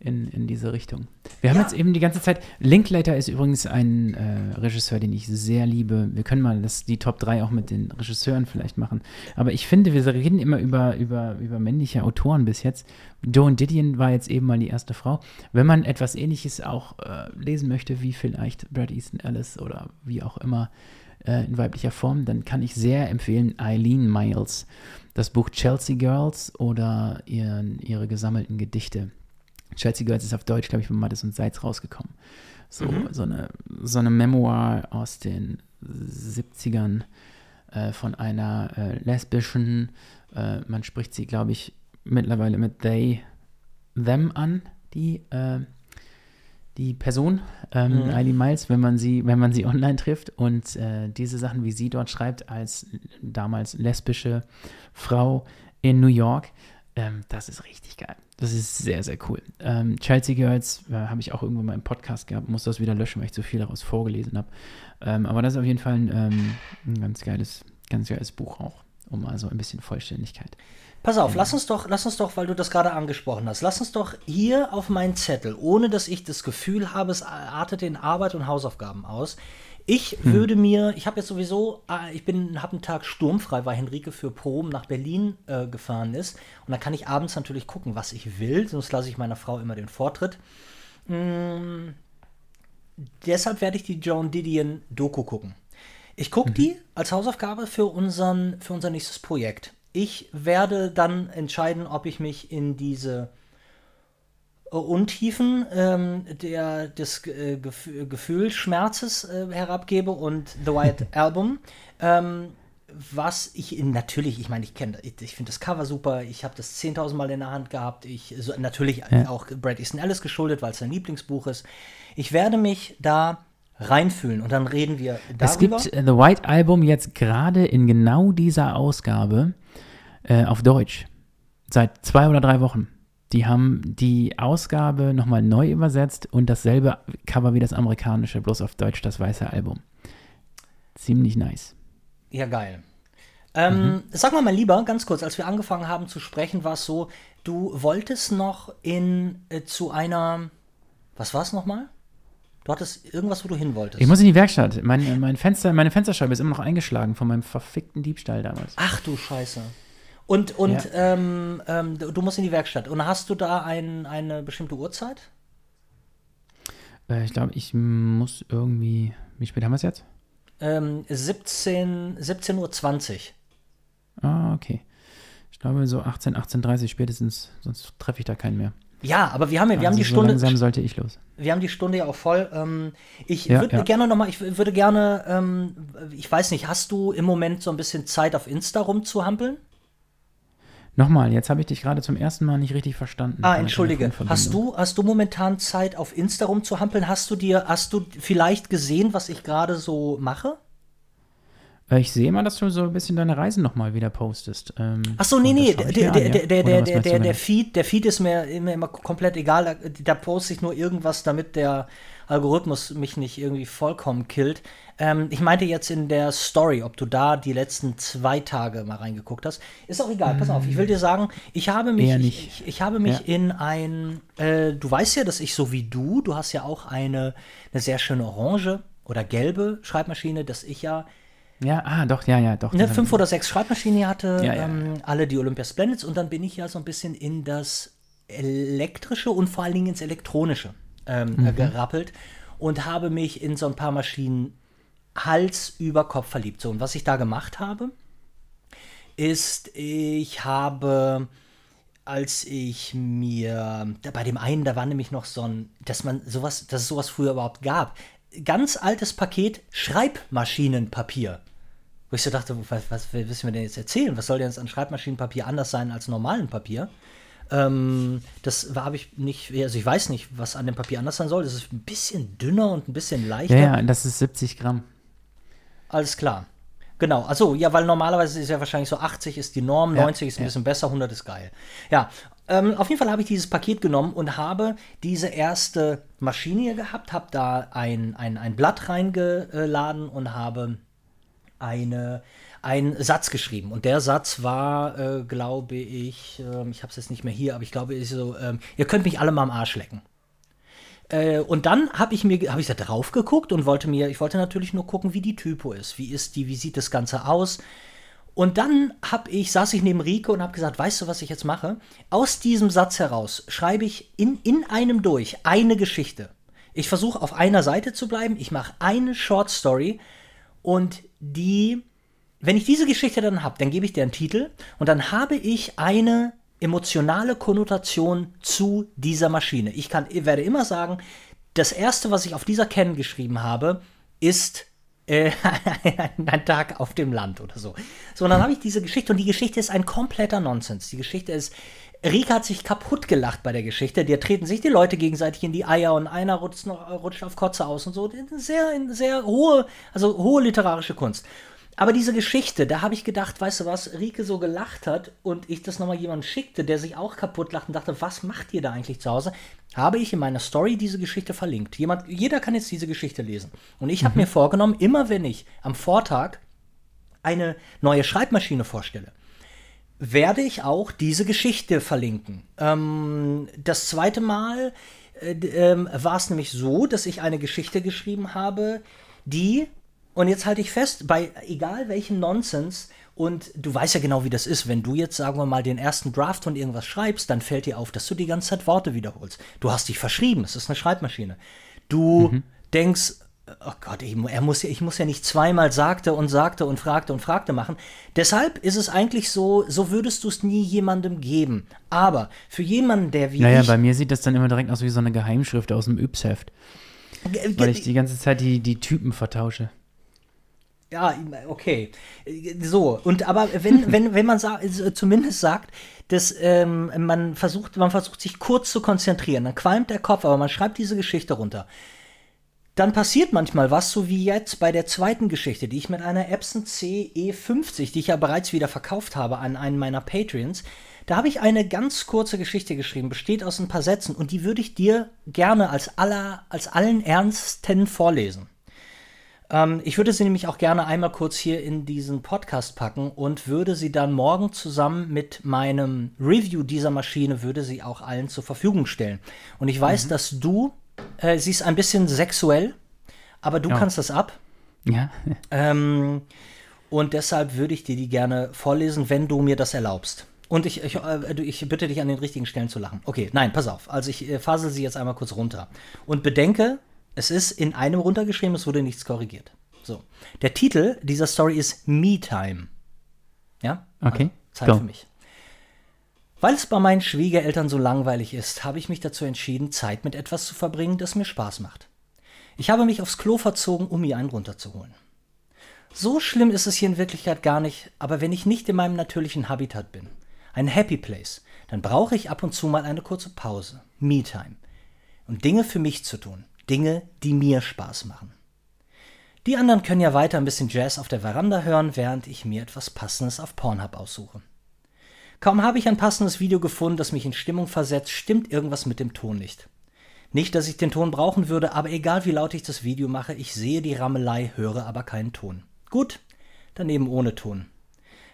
in, in diese Richtung. Wir haben Ja. jetzt eben die ganze Zeit, Linklater ist übrigens ein äh, Regisseur, den ich sehr liebe. Wir können mal das, die Top 3 auch mit den Regisseuren vielleicht machen. Aber ich finde, wir reden immer über, über, über männliche Autoren bis jetzt. Joan Didion war jetzt eben mal die erste Frau. Wenn man etwas ähnliches auch äh, lesen möchte, wie vielleicht Brad Easton Ellis oder wie auch immer äh, in weiblicher Form, dann kann ich sehr empfehlen Eileen Miles, das Buch Chelsea Girls oder ihren, ihre gesammelten Gedichte. Chelsea Girls ist auf Deutsch, glaube ich, von Mattes und Seitz rausgekommen. So, so, eine, so eine Memoir aus den 70ern äh, von einer äh, lesbischen, äh, man spricht sie, glaube ich, mittlerweile mit they, them an, die, äh, die Person, ähm, Mhm. Eileen Miles, wenn man sie, wenn man sie online trifft. Und äh, diese Sachen, wie sie dort schreibt, als damals lesbische Frau in New York, ähm, das ist richtig geil. Das ist sehr, sehr cool. Ähm, Chelsea Girls äh, habe ich auch irgendwo mal im Podcast gehabt, muss das wieder löschen, weil ich zu viel daraus vorgelesen habe. Ähm, aber das ist auf jeden Fall ein, ähm, ein ganz geiles, ganz geiles Buch auch, um also ein bisschen Vollständigkeit. Pass auf, lass uns doch, lass uns doch, weil du das gerade angesprochen hast, lass uns doch hier auf meinen Zettel, ohne dass ich das Gefühl habe, es artet in Arbeit und Hausaufgaben aus. Ich würde mir, ich habe jetzt sowieso, äh, ich bin, habe einen Tag sturmfrei, weil Henrike für Proben nach Berlin äh, gefahren ist. Und dann kann ich abends natürlich gucken, was ich will, sonst lasse ich meiner Frau immer den Vortritt. Mm, deshalb werde ich die Joan Didion Doku gucken. Ich gucke die als Hausaufgabe für, unseren, für unser nächstes Projekt. Ich werde dann entscheiden, ob ich mich in diese Untiefen ähm, der, des äh, Gef Gefühlsschmerzes äh, herabgebe und The White Album. Ähm, was ich in, natürlich, ich meine, ich kenne, ich, ich finde das Cover super, ich habe das 10.000 Mal in der Hand gehabt, ich, so, natürlich Ja. auch Brad Easton Ellis geschuldet, weil es sein Lieblingsbuch ist. Ich werde mich da reinfühlen und dann reden wir darüber. Es gibt äh, The White Album jetzt gerade in genau dieser Ausgabe äh, auf Deutsch. Seit zwei oder drei Wochen. Die haben die Ausgabe nochmal neu übersetzt und dasselbe Cover wie das amerikanische, bloß auf Deutsch das weiße Album. Ziemlich nice. Ja, geil. Ähm, Mhm. Sag mal, mein Lieber, ganz kurz, als wir angefangen haben zu sprechen, war es so, du wolltest noch in äh, zu einer, was war es nochmal? Du hattest irgendwas, wo du hin wolltest. Ich muss in die Werkstatt. Mein, mein Fenster, meine Fensterscheibe ist immer noch eingeschlagen von meinem verfickten Diebstahl damals. Ach du Scheiße. Und, und Ja. ähm, ähm, du musst in die Werkstatt. Und hast du da ein, eine bestimmte Uhrzeit? Äh, ich glaube, ich muss irgendwie. Wie spät haben wir es jetzt? Ähm, 17, 17.20 Uhr. Ah, okay. Ich glaube so 18, 18.30 spätestens, sonst treffe ich da keinen mehr. Ja, aber wir haben, ja- wir haben Also die so Stunde. langsam sollte ich los. Wir haben die Stunde ja auch voll. Ähm, ich Ja, würde ja. gerne nochmal, ich w- würde gerne, ähm, ich weiß nicht, hast du im Moment so ein bisschen Zeit auf Insta rumzuhampeln? Nochmal, jetzt habe ich dich gerade zum ersten Mal nicht richtig verstanden. Ah, entschuldige. Hast du, hast du momentan Zeit auf Insta rumzuhampeln? Hast du dir, hast du vielleicht gesehen, was ich gerade so mache? Äh, Ich sehe mal, dass du so ein bisschen deine Reisen nochmal wieder postest. Ähm, Ach so, nee, nee, der, an, der, der, der, der, der? Feed, der Feed ist mir immer, immer komplett egal. Da, da poste ich nur irgendwas, damit der Algorithmus mich nicht irgendwie vollkommen killt. Ähm, ich meinte jetzt in der Story, ob du da die letzten zwei Tage mal reingeguckt hast. Ist auch egal, pass auf, ich will dir sagen, ich habe mich, ich, ich, ich habe mich Ja. in ein, äh, du weißt ja, dass ich so wie du, du hast ja auch eine, eine sehr schöne orange oder gelbe Schreibmaschine, dass ich ja Ja, ah, doch, ja, ja, doch. ne, hab fünf oder sechs Schreibmaschinen hier hatte, Ja, ja, ähm, alle die Olympia Splendids und dann bin ich ja so ein bisschen in das elektrische und vor allen Dingen ins elektronische ähm, Mhm. gerappelt und habe mich in so ein paar Maschinen Hals über Kopf verliebt. So, und was ich da gemacht habe, ist, ich habe, als ich mir, bei dem einen, da war nämlich noch so ein, dass man sowas, dass es sowas früher überhaupt gab, ganz altes Paket Schreibmaschinenpapier. Wo ich so dachte, was, was wissen wir denn jetzt erzählen? Was soll denn jetzt an Schreibmaschinenpapier anders sein als normalen Papier? Ähm, das habe ich nicht, also ich weiß nicht, was an dem Papier anders sein soll. Das ist ein bisschen dünner und ein bisschen leichter. Ja, ja, das ist 70 Gramm. Alles klar. Genau, also ja, weil normalerweise ist ja wahrscheinlich so 80 ist die Norm, Ja, 90 ist ein ja. bisschen besser, 100 ist geil. Ja, ähm, auf jeden Fall habe ich dieses Paket genommen und habe diese erste Maschine hier gehabt, habe da ein, ein, ein Blatt reingeladen und habe eine, einen Satz geschrieben. Und der Satz war, äh, glaube ich, ähm, ich habe es jetzt nicht mehr hier, aber ich glaube, ist so, ähm, ihr könnt mich alle mal am Arsch lecken. Äh, und dann habe ich mir, habe ich da drauf geguckt und wollte mir, ich wollte natürlich nur gucken, wie die Typo ist, wie ist die, wie sieht das Ganze aus. Und dann habe ich, saß ich neben Rike und habe gesagt, weißt du, was ich jetzt mache? Aus diesem Satz heraus schreibe ich in, in einem durch eine Geschichte. Ich versuche auf einer Seite zu bleiben, ich mache eine Short Story und die, wenn ich diese Geschichte dann habe, dann gebe ich dir einen Titel und dann habe ich eine emotionale Konnotation zu dieser Maschine. Ich kann, werde immer sagen, das erste, was ich auf dieser Ken geschrieben habe, ist äh, ein Tag auf dem Land oder so. So, und dann habe ich diese Geschichte und die Geschichte ist ein kompletter Nonsens. Die Geschichte ist, Rika hat sich kaputt gelacht bei der Geschichte. Da treten sich die Leute gegenseitig in die Eier und einer rutscht rutscht auf Kotze aus und so. Sehr, sehr hohe, also hohe literarische Kunst. Aber diese Geschichte, da habe ich gedacht, weißt du was, Rike so gelacht hat und ich das nochmal jemandem schickte, der sich auch kaputt lacht und dachte, was macht ihr da eigentlich zu Hause? Habe ich in meiner Story diese Geschichte verlinkt. Jemand, jeder kann jetzt diese Geschichte lesen. Und ich habe mir vorgenommen, immer wenn ich am Vortag eine neue Schreibmaschine vorstelle, werde ich auch diese Geschichte verlinken. Ähm, das zweite Mal äh, ähm, war es nämlich so, dass ich eine Geschichte geschrieben habe, die, und jetzt halte ich fest, bei egal welchem Nonsens, und du weißt ja genau, wie das ist, wenn du jetzt, sagen wir mal, den ersten Draft von irgendwas schreibst, dann fällt dir auf, dass du die ganze Zeit Worte wiederholst. Du hast dich verschrieben, es ist eine Schreibmaschine. Du denkst, oh Gott, ich, er muss, ja- ich muss ja nicht zweimal sagte und sagte und fragte und fragte machen. Deshalb ist es eigentlich so, so würdest du es nie jemandem geben. Aber für jemanden, der wie Naja, ich, bei mir sieht das dann immer direkt aus wie so eine Geheimschrift aus dem Yps-Heft, G- weil ich die ganze Zeit die, die Typen vertausche. Ja, okay. So, und aber wenn, wenn, wenn man sa zumindest sagt, dass ähm, man versucht, man versucht sich kurz zu konzentrieren, dann qualmt der Kopf, aber man schreibt diese Geschichte runter. Dann passiert manchmal was, so wie jetzt bei der zweiten Geschichte, die ich mit einer Epson CE50, die ich ja bereits wieder verkauft habe an einen meiner Patreons, da habe ich eine ganz kurze Geschichte geschrieben, besteht aus ein paar Sätzen und die würde ich dir gerne als aller, als allen Ernsten vorlesen. Ähm, ich würde sie nämlich auch gerne einmal kurz hier in diesen Podcast packen und würde sie dann morgen zusammen mit meinem Review dieser Maschine, würde sie auch allen zur Verfügung stellen. Und ich weiß, mhm. dass du, äh, sie ist ein bisschen sexuell, aber du ja. kannst das ab. Ja. Ähm, und deshalb würde ich dir die gerne vorlesen, wenn du mir das erlaubst. Und ich, ich, äh, ich, bitte dich an den richtigen Stellen zu lachen. Okay, nein, pass auf. Also ich äh, fasel sie jetzt einmal kurz runter. Und bedenke, es ist in einem runtergeschrieben, es wurde nichts korrigiert. So. Der Titel dieser Story ist Me Time. Ja? Okay. Also Zeit Go. für mich. Weil es bei meinen Schwiegereltern so langweilig ist, habe ich mich dazu entschieden, Zeit mit etwas zu verbringen, das mir Spaß macht. Ich habe mich aufs Klo verzogen, um mir einen runterzuholen. So schlimm ist es hier in Wirklichkeit gar nicht, aber wenn ich nicht in meinem natürlichen Habitat bin, ein Happy Place, dann brauche ich ab und zu mal eine kurze Pause, Me-Time, und Dinge für mich zu tun, Dinge, die mir Spaß machen. Die anderen können ja weiter ein bisschen Jazz auf der Veranda hören, während ich mir etwas Passendes auf Pornhub aussuche. Kaum habe ich ein passendes Video gefunden, das mich in Stimmung versetzt, stimmt irgendwas mit dem Ton nicht. Nicht, dass ich den Ton brauchen würde, aber egal wie laut ich das Video mache, ich sehe die Rammelei, höre aber keinen Ton. Gut, dann eben ohne Ton.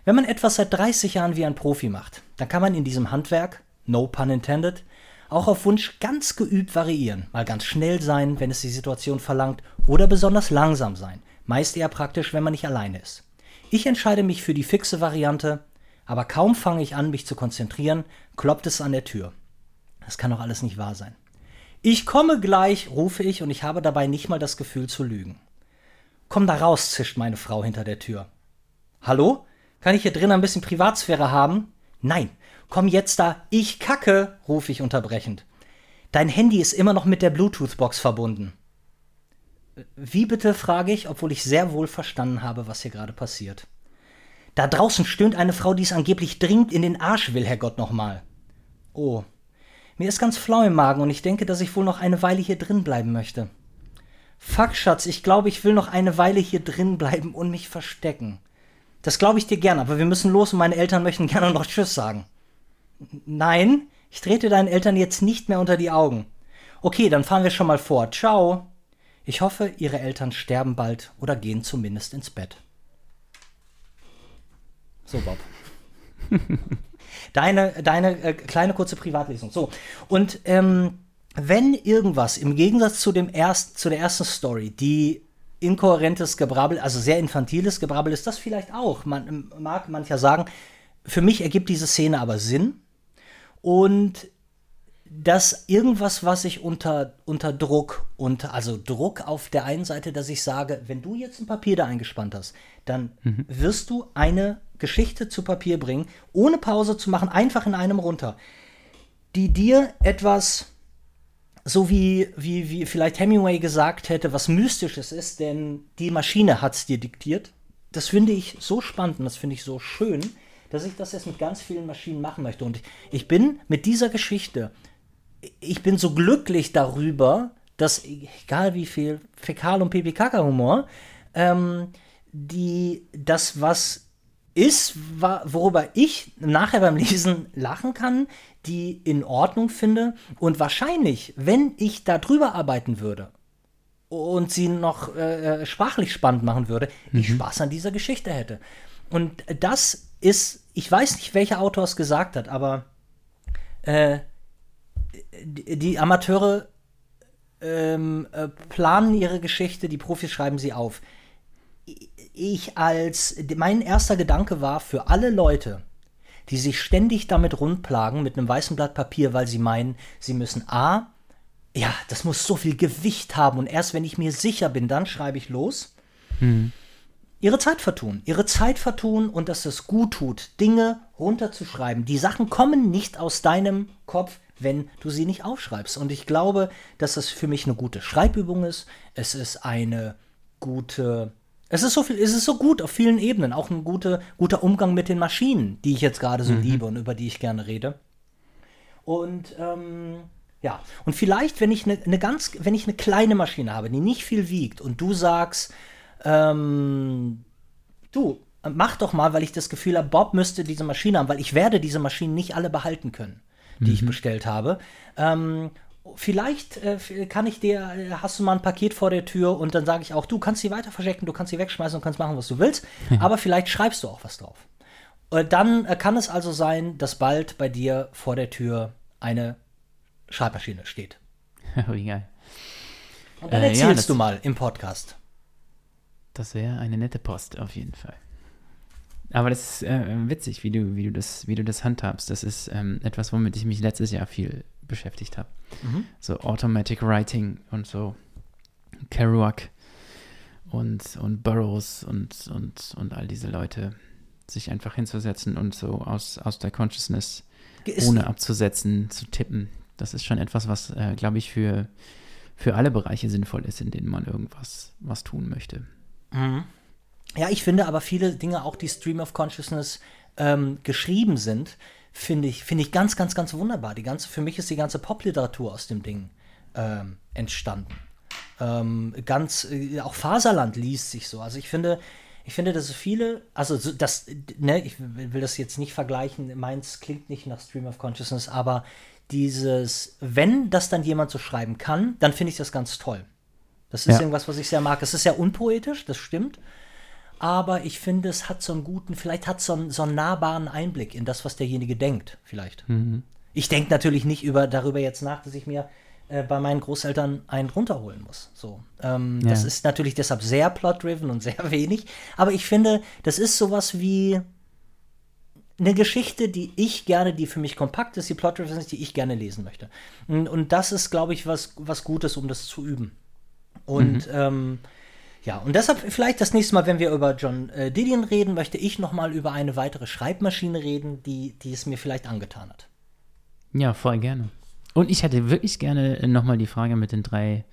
Wenn man etwas seit 30 Jahren wie ein Profi macht, dann kann man in diesem Handwerk, no pun intended, auch auf Wunsch ganz geübt variieren. Mal ganz schnell sein, wenn es die Situation verlangt, oder besonders langsam sein. Meist eher praktisch, wenn man nicht alleine ist. Ich entscheide mich für die fixe Variante, aber kaum fange ich an, mich zu konzentrieren, kloppt es an der Tür. Das kann doch alles nicht wahr sein. Ich komme gleich, rufe ich, und ich habe dabei nicht mal das Gefühl zu lügen. Komm da raus, zischt meine Frau hinter der Tür. Hallo? Kann ich hier drin ein bisschen Privatsphäre haben? Nein. Komm jetzt da, ich kacke, rufe ich unterbrechend. Dein Handy ist immer noch mit der Bluetooth-Box verbunden. Wie bitte, frage ich, obwohl ich sehr wohl verstanden habe, was hier gerade passiert. Da draußen stöhnt eine Frau, die es angeblich dringend in den Arsch will, Herrgott nochmal. Oh, mir ist ganz flau im Magen und ich denke, dass ich wohl noch eine Weile hier drin bleiben möchte. Fuck, Schatz, ich glaube, ich will noch eine Weile hier drin bleiben und mich verstecken. Das glaube ich dir gern, aber wir müssen los und meine Eltern möchten gerne noch Tschüss sagen. Nein, ich trete deinen Eltern jetzt nicht mehr unter die Augen. Okay, dann fahren wir schon mal vor. Ciao. Ich hoffe, ihre Eltern sterben bald oder gehen zumindest ins Bett. So, Bob. deine deine äh, kleine kurze Privatlesung. So, und ähm, wenn irgendwas im Gegensatz zu, dem erst, zu der ersten Story, die inkohärentes Gebrabbel, also sehr infantiles Gebrabbel ist das vielleicht auch. Man mag mancher sagen, für mich ergibt diese Szene aber Sinn. Und dass irgendwas, was ich unter, unter Druck, unter, also Druck auf der einen Seite, dass ich sage, wenn du jetzt ein Papier da eingespannt hast, dann mhm. wirst du eine Geschichte zu Papier bringen, ohne Pause zu machen, einfach in einem runter, die dir etwas so wie, wie, wie vielleicht Hemingway gesagt hätte, was Mystisches ist, denn die Maschine hat es dir diktiert. Das finde ich so spannend und das finde ich so schön, dass ich das jetzt mit ganz vielen Maschinen machen möchte. Und ich bin mit dieser Geschichte, ich bin so glücklich darüber, dass, egal wie viel Fäkal- und Pipi-Kaka-Humor, ähm, die, das, was ist, worüber ich nachher beim Lesen lachen kann, die in Ordnung finde. Und wahrscheinlich, wenn ich da drüber arbeiten würde und sie noch äh, äh, sprachlich spannend machen würde, mhm. ich Spaß an dieser Geschichte hätte. Und das ist, ich weiß nicht, welcher Autor es gesagt hat, aber äh, die, Amateure ähm, äh, planen ihre Geschichte, die Profis schreiben sie auf. Ich als, mein erster Gedanke war für alle Leute, die sich ständig damit rundplagen mit einem weißen Blatt Papier, weil sie meinen, sie müssen A, ja, das muss so viel Gewicht haben und erst wenn ich mir sicher bin, dann schreibe ich los. Hm. Ihre Zeit vertun, ihre Zeit vertun und dass es gut tut, Dinge runterzuschreiben. Die Sachen kommen nicht aus deinem Kopf, wenn du sie nicht aufschreibst. Und ich glaube, dass das für mich eine gute Schreibübung ist. Es ist eine gute es ist so viel, es ist so gut auf vielen Ebenen, auch ein gute, guter Umgang mit den Maschinen, die ich jetzt gerade so mhm. liebe und über die ich gerne rede. Und ähm, ja, und vielleicht, wenn ich eine ne ganz, wenn ich eine kleine Maschine habe, die nicht viel wiegt, und du sagst, ähm, du, mach doch mal, weil ich das Gefühl habe, Bob müsste diese Maschine haben, weil ich werde diese Maschinen nicht alle behalten können, die mhm. ich bestellt habe. Ähm, vielleicht äh, kann ich dir, äh, hast du mal ein Paket vor der Tür und dann sage ich auch, du kannst sie weiter verstecken, du kannst sie wegschmeißen und kannst machen, was du willst, aber vielleicht schreibst du auch was drauf. Und dann äh, kann es also sein, dass bald bei dir vor der Tür eine Schreibmaschine steht. Wie geil. Und dann Äh, ja, erzählst das- du mal im Podcast. Das wäre eine nette Post, auf jeden Fall. Aber das ist äh, witzig, wie du, wie, du das, wie du das handhabst. Das ist ähm, etwas, womit ich mich letztes Jahr viel beschäftigt habe. So Automatic Writing und so Kerouac und, und Burroughs und, und, und all diese Leute sich einfach hinzusetzen und so aus, aus der Consciousness Ist- ohne abzusetzen, zu tippen. Das ist schon etwas, was, äh, glaube ich, für, für alle Bereiche sinnvoll ist, in denen man irgendwas was tun möchte. Ja, ich finde aber viele Dinge, auch die Stream of Consciousness ähm, geschrieben sind, finde ich, finde ich ganz, ganz, ganz wunderbar. Die ganze, für mich ist die ganze Popliteratur aus dem Ding ähm, entstanden. Ähm, ganz, äh, auch Faserland liest sich so. Also ich finde, ich finde, dass viele, also so, das, ne, ich will das jetzt nicht vergleichen, meins klingt nicht nach Stream of Consciousness, aber dieses, wenn das dann jemand so schreiben kann, dann finde ich das ganz toll. Das ist Ja. irgendwas, was ich sehr mag. Es ist sehr unpoetisch, das stimmt. Aber ich finde, es hat so einen guten, vielleicht hat es so einen, so einen nahbaren Einblick in das, was derjenige denkt, vielleicht. Ich denke natürlich nicht über, darüber jetzt nach, dass ich mir äh, bei meinen Großeltern einen runterholen muss. So. Ähm, Ja. Das ist natürlich deshalb sehr plot-driven und sehr wenig. Aber ich finde, das ist sowas wie eine Geschichte, die ich gerne, die für mich kompakt ist, die plot-driven ist, die ich gerne lesen möchte. Und, und das ist, glaube ich, was, was Gutes, um das zu üben. Und ähm, ja, und deshalb vielleicht das nächste Mal, wenn wir über John äh, Didion reden, möchte ich noch mal über eine weitere Schreibmaschine reden, die, die es mir vielleicht angetan hat. Ja, voll gerne. Und ich hätte wirklich gerne nochmal die Frage mit den drei,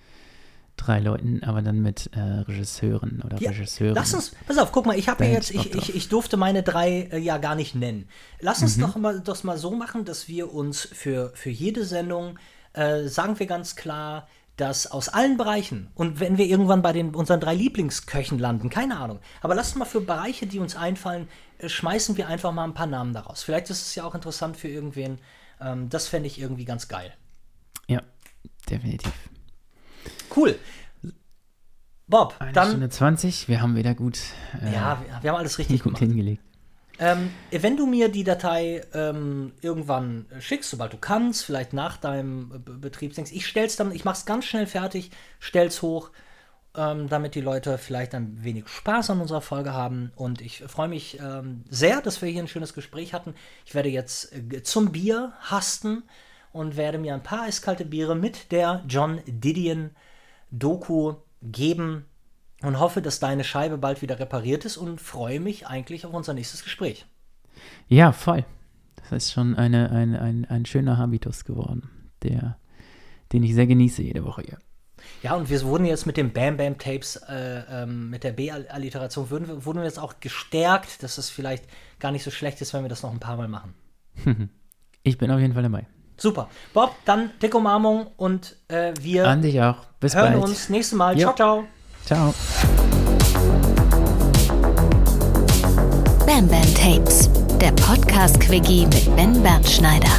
drei Leuten, aber dann mit äh, Regisseuren oder Ja, Regisseuren. lass uns, pass auf, guck mal, ich habe ja jetzt, ich ich, ich, durfte meine drei äh, ja gar nicht nennen. Lass uns doch mal das mal so machen, dass wir uns für, für jede Sendung äh, sagen wir ganz klar, dass aus allen Bereichen und wenn wir irgendwann bei den unseren drei Lieblingsköchen landen, keine Ahnung, aber lass uns mal für Bereiche, die uns einfallen, äh, schmeißen wir einfach mal ein paar Namen daraus. Vielleicht ist es ja auch interessant für irgendwen. Ähm, das fände ich irgendwie ganz geil. Ja, definitiv. Cool. Bob, Eine dann Stunde 20, wir haben wieder gut, äh, ja, wir, wir haben alles richtig gut gemacht. hingelegt. Ähm, wenn du mir die Datei ähm, irgendwann schickst, sobald du kannst, vielleicht nach deinem äh, Be- Betriebsdienst, ich stell's dann, ich mach's ganz schnell fertig, stell's hoch, ähm, damit die Leute vielleicht ein wenig Spaß an unserer Folge haben. Und ich freue mich ähm, sehr, dass wir hier ein schönes Gespräch hatten. Ich werde jetzt äh, zum Bier hasten und werde mir ein paar eiskalte Biere mit der John Didion Doku geben und hoffe, dass deine Scheibe bald wieder repariert ist und freue mich eigentlich auf unser nächstes Gespräch. Ja, voll. Das ist schon eine, ein, ein, ein schöner Habitus geworden, der, den ich sehr genieße jede Woche hier. Ja, und wir wurden jetzt mit den Bam Bam Tapes, äh, ähm, mit der B-Alliteration, wurden, wir- jetzt auch gestärkt, dass es vielleicht gar nicht so schlecht ist, wenn wir das noch ein paar Mal machen. Ich bin auf jeden Fall dabei. Super. Bob, dann dicke Umarmung und äh, wir An dich auch. Bis hören bald. uns nächstes Mal. Jo. Ciao, ciao. Ciao. Bam Bam Tapes, der Podcast-Quickie mit Ben Bernschneider.